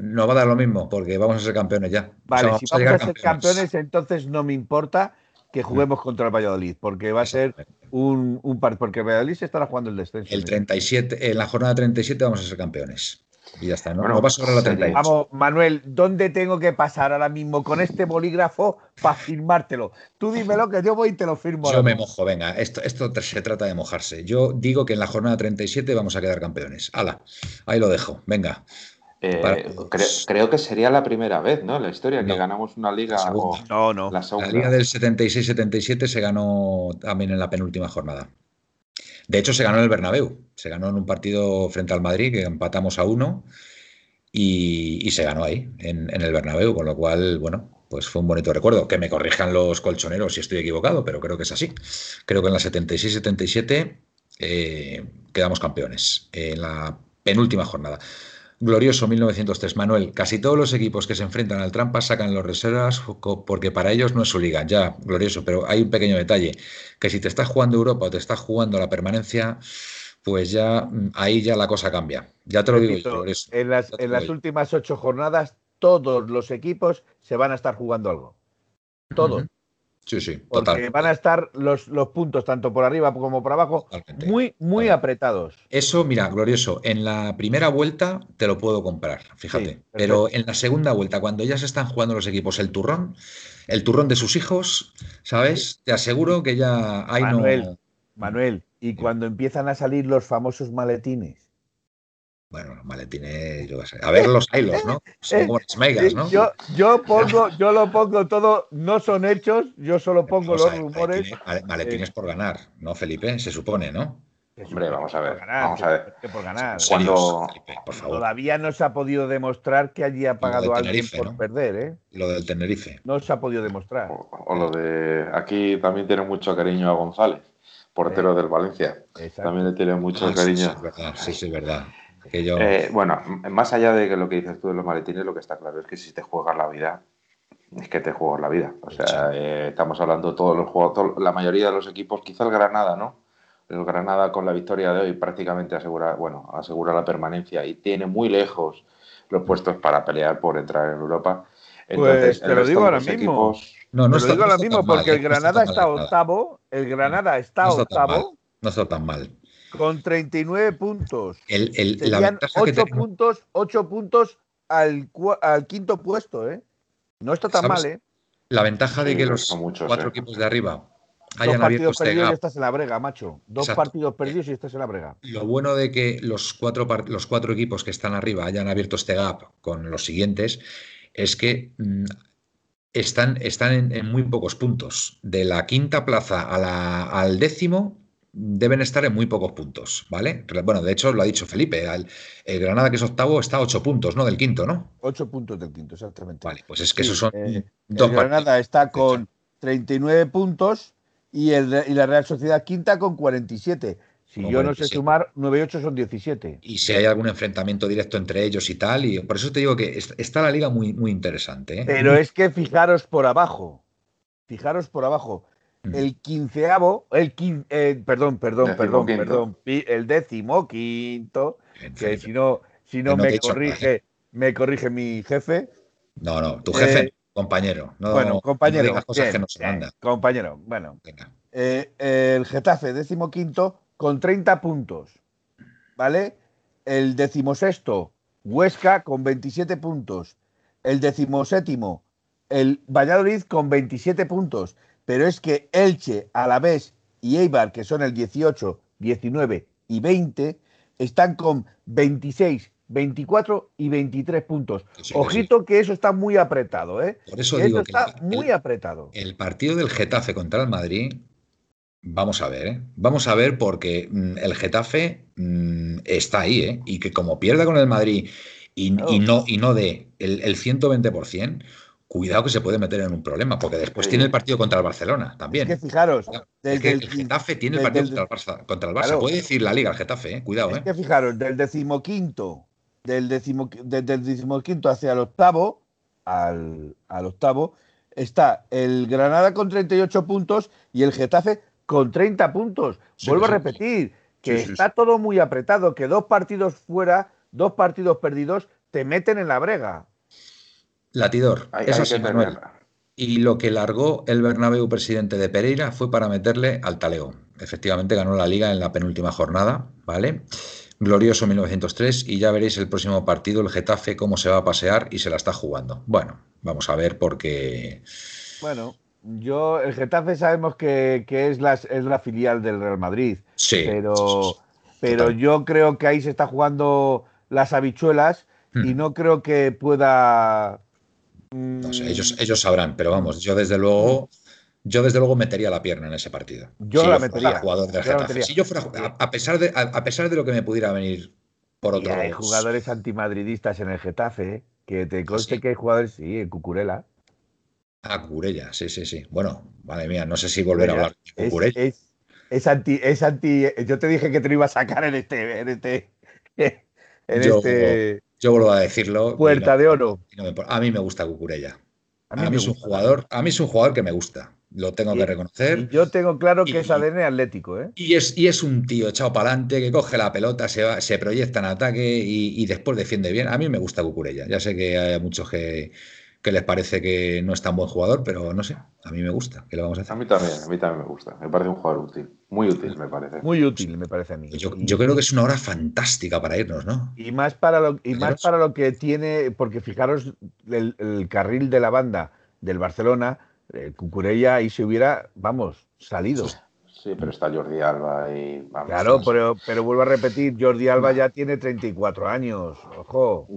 nos va a dar lo mismo porque vamos a ser campeones ya. O sea, Vale, si vamos llegar a ser campeones, entonces no me importa que juguemos contra el Valladolid, porque va a ser un, un par, porque el Valladolid se estará jugando el descenso. El 37, en la jornada 37 vamos a ser campeones. Y ya está. No, Bueno, no va a sobrar la sería- 38. Vamos, Manuel, ¿dónde tengo que pasar ahora mismo con este bolígrafo para firmártelo? Tú dímelo que yo voy y te lo firmo. Yo me mojo, venga, esto, esto se trata de mojarse. Yo digo que en la jornada 37 vamos a quedar campeones. Hala, ahí lo dejo, venga. Eh, creo que sería la primera vez, ¿no? En la historia que No, ganamos una liga la segunda. o No, no. la La segunda. liga del 76-77 se ganó también en la penúltima jornada. De hecho, se ganó en el Bernabéu. Se ganó en un partido frente al Madrid que empatamos a uno y, y se ganó ahí, en, en el Bernabéu, con lo cual, bueno, pues fue un bonito recuerdo. Que me corrijan los colchoneros si estoy equivocado, pero creo que es así. Creo que en la 76-77 eh, quedamos campeones, en la penúltima jornada. Glorioso 1903. Manuel, casi todos los equipos que se enfrentan al trampa sacan los reservas porque para ellos no es su liga. Ya, glorioso, pero hay un pequeño detalle, que si te estás jugando Europa o te estás jugando la permanencia, pues ya mm, ahí ya la cosa cambia. Ya te lo digo yo, Repito, glorioso. en las, en últimas ocho jornadas, todos los equipos se van a estar jugando algo. Todos. Sí, sí, Porque total. van a estar los, los puntos, tanto por arriba como por abajo, Totalmente. muy, muy apretados. Eso, mira, glorioso, en la primera vuelta te lo puedo comprar, fíjate, Sí, pero en la segunda vuelta, cuando ya se están jugando los equipos el turrón, el turrón de sus hijos, ¿sabes? Te aseguro que ya hay Manuel. no... Manuel, y cuando empiezan a salir los famosos maletines. Bueno, los maletines, yo qué sé. A ver los hilos, ¿no? Son como las megas, ¿no? Eh, Yo, yo pongo, yo lo pongo todo, no son hechos, yo solo pongo Vamos los ver, rumores. Maletines, male- maletines por ganar, ¿no, Felipe? Se supone, ¿no? Hombre, vamos a ver, ganar, vamos a ver. que por ganar. Cuando- Felipe, por favor. Todavía no se ha podido demostrar que allí ha pagado alguien por ¿no? perder, ¿eh? Lo del Tenerife. No se ha podido demostrar. O, o lo de. Aquí también tiene mucho cariño a González. portero del Valencia. Exacto. También le tiene mucho Ah, sí, cariño. Sí, es verdad, sí, sí, es verdad. Que yo, Eh, bueno, más allá de que lo que dices tú de los maletines, lo que está claro es que si te juegas la vida, es que te juegas la vida. O sea, eh, estamos hablando todos los juegos, todo- la mayoría de los equipos, quizá el Granada, ¿no? El Granada con la victoria de hoy prácticamente asegura, bueno, asegura la permanencia y tiene muy lejos los puestos para pelear por entrar en Europa. Pues te el lo resto digo de ahora mismo. equipos- no, no Te está, lo digo no ahora mismo mal, porque el Granada está octavo, el Granada está No está tan octavo mal. No está tan mal. Con 39 puntos. El, el- la ventaja que 8 tenemos- puntos, 8 puntos al, al quinto puesto, ¿eh? No está tan ¿Sabes? mal, ¿eh? La ventaja de que los muchos, cuatro ¿eh? equipos de arriba Dos hayan abierto partidos este perdidos y estás en la brega, macho. Dos Exacto. partidos perdidos y estás en la brega. Lo bueno de que los cuatro, los cuatro equipos que están arriba hayan abierto este gap con los siguientes es que mm, están, están en, en muy pocos puntos. De la quinta plaza a la- al décimo deben estar en muy pocos puntos, ¿vale? Bueno, de hecho lo ha dicho Felipe, el Granada que es octavo está a ocho puntos, ¿no? Del quinto, ¿no? 8 puntos del quinto, exactamente. Vale, pues es que Sí, esos son eh, dos el Granada partidos. está con 39 puntos y, el, y la Real Sociedad quinta con 47. Si yo no sé 47. sumar, 9 y 8 son 17. y si hay algún enfrentamiento directo entre ellos y tal, y por eso te digo que est- está la liga muy, muy interesante. ¿eh? Pero es que fijaros por abajo. Fijaros por abajo. El quinceavo, el quin- eh, perdón, perdón, perdón, perdón, pi- el décimo quinto, que si no, si no he me corrige, me corrige mi jefe. No, no, tu jefe, Eh, compañero. No, bueno, no compañero, digas cosas bien, que no se bien, mandan. compañero, bueno, eh, el Getafe, décimo quinto, con 30 puntos, ¿vale? El decimosexto, Huesca, con 27 puntos. El decimoséptimo, el Valladolid, con 27 puntos. Pero es que Elche, Alavés y Eibar, que son el 18, 19 y 20, están con 26, 24 y 23 puntos. Sí, Ojito que eso está muy apretado, ¿eh? Por eso Que digo que está el- muy apretado. el partido del Getafe contra el Madrid, vamos a ver, ¿eh? Vamos a ver porque mm, el Getafe mm, está ahí, ¿eh? Y que como pierda con el Madrid y, Claro. y no, y no de el, el 120%, cuidado que se puede meter en un problema, porque después Sí. tiene el partido contra el Barcelona también. Es que fijaros, Claro, desde es que el Getafe tiene el partido contra el Barça. Contra el Barça. Claro. Puede decir la liga el Getafe, ¿eh? Cuidado, Es ¿eh? que fijaros, del decimoquinto, del decimo, desde el decimoquinto hacia el octavo, al, al octavo, está el Granada con 38 puntos y el Getafe con 30 puntos. Sí, Vuelvo sí. a repetir, que está todo muy apretado, que dos partidos fuera, dos partidos perdidos, te meten en la brega. Latidor, Hay, es hay que Manuel. Y lo que largó el Bernabéu presidente de Pereira fue para meterle al taleo. Efectivamente ganó la liga en la penúltima jornada, ¿vale? Glorioso 1903 y ya veréis el próximo partido, el Getafe, cómo se va a pasear y se la está jugando. Bueno, vamos a ver porque... Bueno, yo, el Getafe sabemos que, que es, la, es la filial del Real Madrid. Sí. pero, sí, sí, sí. pero yo creo que ahí se está jugando las habichuelas y Hmm. no creo que pueda. Mm, No sé, ellos, ellos sabrán, pero vamos, yo desde luego... Yo desde luego metería la pierna en ese partido. Yo Si la metería, jugador del yo metería. Si yo fuera, a, a pesar de, a, a pesar de lo que me pudiera venir por otro hay jugadores antimadridistas en el Getafe, ¿eh? que te conste sí? que hay jugadores, sí, en Cucurella. Ah, Cucurella, sí, sí, sí. Bueno, madre mía, no sé si volver a hablar de Es, Cucurella. es, es anti, es anti. Yo te dije que te lo iba a sacar en este. En este, en Yo- este Yo vuelvo a decirlo. puerta no- de oro. no me a mí me gusta Cucurella. A A mí es un jugador, a mí es un jugador que me gusta. Lo tengo Y- que reconocer. yo tengo claro que Y- es ADN atlético, ¿eh? Y es, y es un tío echado para adelante que coge la pelota, se, va- se proyecta en ataque y, y después defiende bien. A mí me gusta Cucurella. Ya sé que hay muchos que, que les parece que no es tan buen jugador, pero no sé. A mí me gusta. ¿Qué le vamos a A hacer? mí también, a mí también me gusta. Me parece un jugador útil. Muy útil, me parece. Muy útil, me parece a mí. Yo, creo que es una hora fantástica para irnos, ¿no? Y más para lo, y más para lo que tiene, porque fijaros el, el carril de la banda del Barcelona, el Cucurella ahí se hubiera, vamos, salido. Sí, pero está Jordi Alba y vamos. Claro, pero, pero vuelvo a repetir, Jordi Alba ya tiene 34 años, ojo.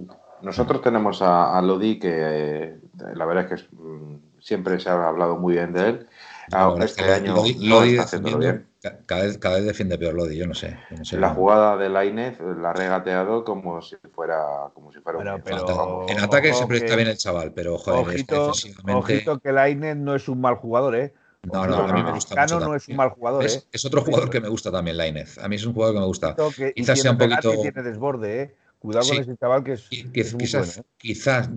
Nosotros tenemos a, a Lodi que eh, la verdad es que es, mm, siempre se ha hablado muy bien de él. Ah, Ahora, este año Lodi- está haciéndolo bien. ca- Cada vez, cada vez defiende peor Lodi, yo no sé. yo no sé. La jugada de Lainez la ha regateado como si fuera, como si fuera Bueno, un pero-. En ataque Ojo siempre está bien el chaval, pero joder, Ojito, defensivamente. ojito que Lainez no es un mal jugador, ¿eh? No, no, a mí me gusta Cano mucho no es un mal jugador, Es, ¿eh? es otro jugador que me gusta también, Lainez. A mí es un jugador que me gusta. Que- Quizás sea un poquito- tiene desborde, ¿eh? Cuidado con ese chaval que es, Qui- que es muy quizás, bueno, ¿eh? quizás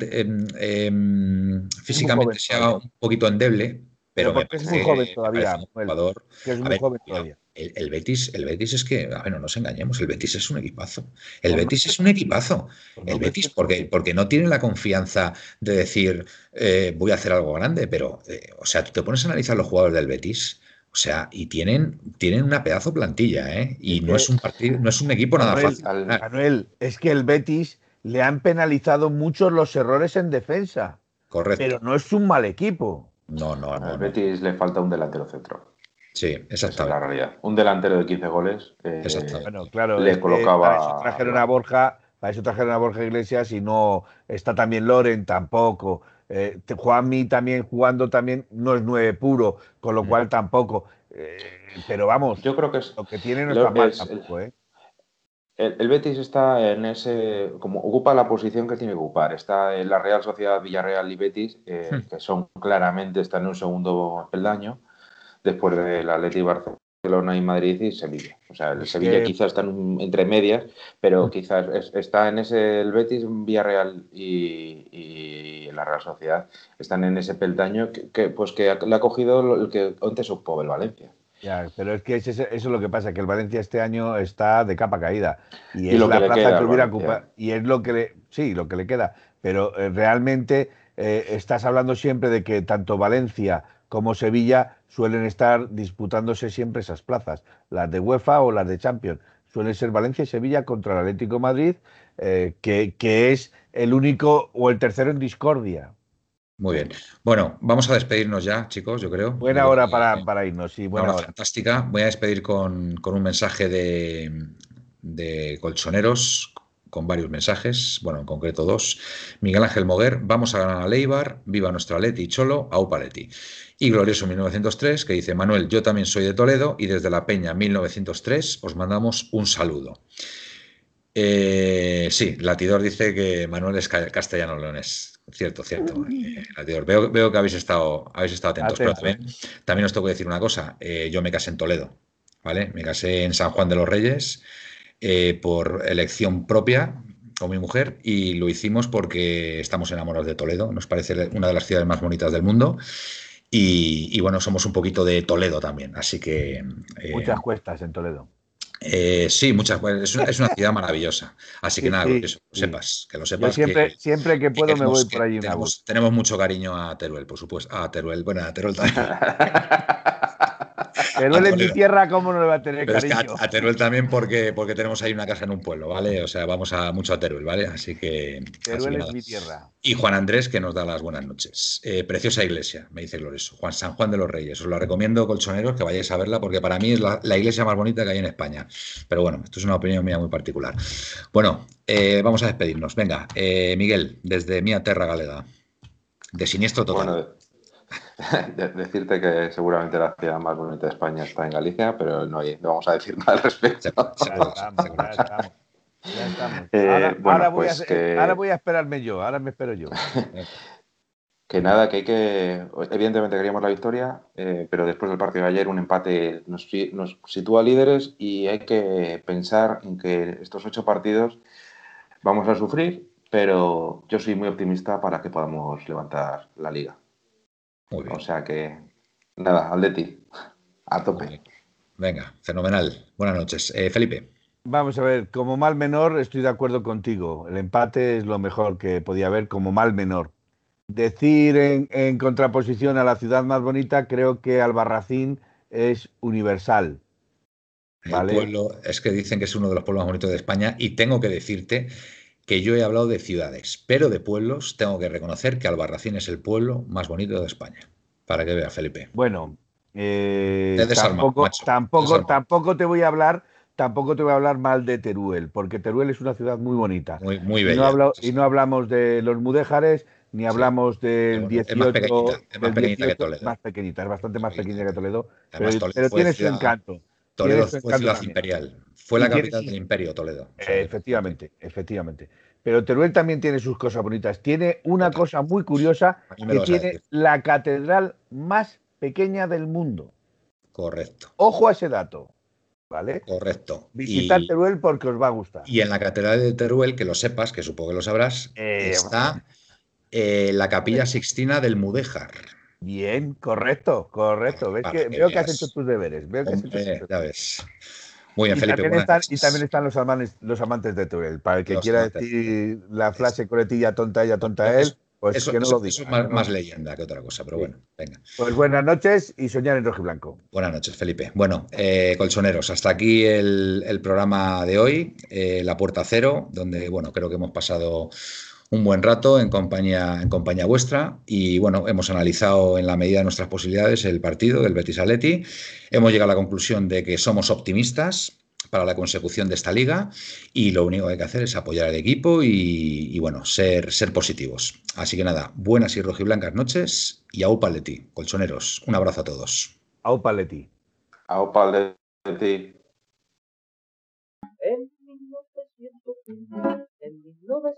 físicamente sea todavía. un poquito endeble, pero, Pero me porque es muy joven todavía, un jugador que es a muy ver, joven cuidado. todavía. El, el Betis, el Betis es que, a ver, no nos engañemos, el Betis es un equipazo. El. Betis es un equipazo. Pues El Betis, porque, porque no tiene la confianza de decir eh, voy a hacer algo grande, pero, eh, o sea, tú te pones a analizar los jugadores del Betis, o sea, y tienen, tienen una pedazo plantilla, ¿eh? Y no es un partido, no es un equipo nada Manuel, fácil. al- Ah, Manuel, es que el Betis le han penalizado muchos los errores en defensa, correcto. pero no es un mal equipo. no, no, no. Al no. Betis le falta un delantero centro. Sí, Esa es la exactamente. realidad. Un delantero de 15 goles. eh, Exactamente. Bueno, claro, Le colocaba- para eso trajeron a Borja, para eso trajeron a Borja Iglesias y no está también Loren tampoco. Eh, Juanmi también jugando también no es nueve puro, con lo cual tampoco. Eh, pero vamos, Yo creo que es, lo que tiene no está mal es- tampoco, ¿eh? El, el Betis está en ese, como ocupa la posición que tiene que ocupar. Está en la Real Sociedad, Villarreal y Betis, eh, Hmm. que son claramente, están en un segundo peldaño, después del Atleti Barcelona y Madrid y Sevilla. O sea, el Es Sevilla que- quizás está en entre medias, pero quizás es- está en ese, el Betis, Villarreal y, y la Real Sociedad, están en ese peldaño que, que, pues que ha- le ha cogido el que antes ocupó el Valencia. Ya, pero es que eso es lo que pasa, que el Valencia este año está de capa caída. Y Y es lo la plaza queda que hubiera ocupado. Y es lo que le. Sí, lo que le queda. Pero eh, realmente eh, estás hablando siempre de que tanto Valencia como Sevilla suelen estar disputándose siempre esas plazas, las de UEFA o las de Champions. Suelen ser Valencia y Sevilla contra el Atlético de Madrid, eh, que, que es el único o el tercero en discordia. Muy bien. Bueno, vamos a despedirnos ya, chicos, yo creo. Buena Yo hora para, para irnos, sí, buena hora hora. fantástica. Voy a despedir con, con un mensaje de, de colchoneros, con varios mensajes, bueno, en concreto dos. Miguel Ángel Moguer, vamos a ganar a Leibar, viva nuestro Leti Cholo, Aupa Leti. Y Glorioso 1903, que dice, Manuel, yo también soy de Toledo y desde la Peña 1903 os mandamos un saludo. Eh, sí, Latidor dice que Manuel es ca- castellano-leonés. Cierto, cierto. eh, Latidor. Veo, veo que habéis estado, habéis estado atentos, pero también, también os tengo que decir una cosa. eh, yo me casé en Toledo, ¿vale? Me casé en San Juan de los Reyes eh, por elección propia con mi mujer y lo hicimos porque estamos enamorados de Toledo. Nos parece una de las ciudades más bonitas del mundo. Y, y bueno, somos un poquito de Toledo también. Así que. eh, Muchas cuestas en Toledo. eh, sí, muchas. Es una, es una ciudad maravillosa. Así que Sí, nada, sí, que lo sí. sepas, que lo Yo sepas. siempre, que- siempre que que puedo me queremos- voy por que allí tenemos, tenemos mucho cariño a Teruel, por supuesto. A Teruel, bueno, a Teruel también. Él en mi tierra, ¿cómo no le va a tener Pero es que a, cariño? a Teruel también porque, porque tenemos ahí una casa en un pueblo, ¿vale? O sea, vamos a mucho a Teruel, ¿vale? Así que. así que Teruel es nada. mi tierra. Y Juan Andrés, que nos da las buenas noches. Eh, preciosa iglesia, me dice Glorioso. Juan San Juan de los Reyes. Os la recomiendo, colchoneros, que vayáis a verla, porque para mí es la, la iglesia más bonita que hay en España. Pero bueno, esto es una opinión mía muy particular. Bueno, eh, vamos a despedirnos. Venga, eh, Miguel, desde Mía Terra Galega. De siniestro total. Bueno, de- decirte que seguramente la ciudad más bonita de España está en Galicia, pero no, no vamos a decir nada al respecto. Se- se- Ya estamos, ya estamos. Ya estamos. Eh, ahora, bueno, ahora voy pues a, que- ahora voy a esperarme yo, ahora me espero yo. Que nada, que hay que. Evidentemente queríamos la victoria, eh, pero después del partido de ayer, un empate nos sitúa líderes y hay que pensar en que estos ocho partidos vamos a sufrir, pero yo soy muy optimista para que podamos levantar la liga. Muy bien. O sea que, nada, Atleti, a muy tope. bien. Venga, fenomenal. Buenas noches. Eh, Felipe. Vamos a ver, como mal menor estoy de acuerdo contigo. El empate es lo mejor que podía haber como mal menor. Decir en, en contraposición a la ciudad más bonita, creo que Albarracín es universal. El Vale. pueblo, es que dicen que es uno de los pueblos más bonitos de España y tengo que decirte que yo he hablado de ciudades, pero de pueblos tengo que reconocer que Albarracín es el pueblo más bonito de España. Para que veas, Felipe. Bueno, eh, Te tampoco, macho, tampoco, te voy a hablar, tampoco te voy a hablar mal de Teruel, porque Teruel es una ciudad muy bonita. Muy, muy Y bella. no, hablo- Sí, y no hablamos de los mudéjares, ni hablamos del Es 18. más pequeñita, es más pequeñita que 18, Toledo. Más pequeñita, es bastante más Pequeñita. pequeña que Toledo, Además, pero, Toledo pero tiene su ciudad- encanto. Toledo fue ciudad imperial. Fue la capital del imperio, Toledo. O sea, Eh, efectivamente, efectivamente. Pero Teruel también tiene sus cosas bonitas. Tiene una cosa muy curiosa que tiene la catedral más pequeña del mundo. Correcto. Ojo a ese dato. ¿Vale? Correcto. Visitar Teruel porque os va a gustar. Y en la Catedral de Teruel, que lo sepas, que supongo que lo sabrás, Eh, está eh, la Capilla Sixtina del Mudéjar. Bien, correcto, correcto. ¿Ves Para que, veo que has hecho tus deberes. Veo que has hecho tus Hombre, deberes. ya ves. Muy bien, Y Felipe. también, están, y también están los amantes, los amantes de Teruel. Para el que Los quiera amantes decir la frase coletilla tonta ella, tonta él, pues Eso, que no eso- lo diga. eso es más, leyenda que otra cosa, pero Sí. bueno, venga. Pues buenas noches y soñar en rojo y blanco. Buenas noches, Felipe. Bueno, eh, colchoneros, hasta aquí el, el programa de hoy, eh, La Puerta Cero, donde, bueno, creo que hemos pasado un buen rato en compañía, en compañía vuestra y, bueno, hemos analizado en la medida de nuestras posibilidades el partido del Betis Atleti. Hemos llegado a la conclusión de que somos optimistas para la consecución de esta liga y lo único que hay que hacer es apoyar al equipo y, y, bueno, ser, ser positivos. Así que nada, buenas y rojiblancas noches y a Atleti, colchoneros. Un abrazo a todos. Au Paletti. A Opa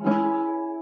Thank you.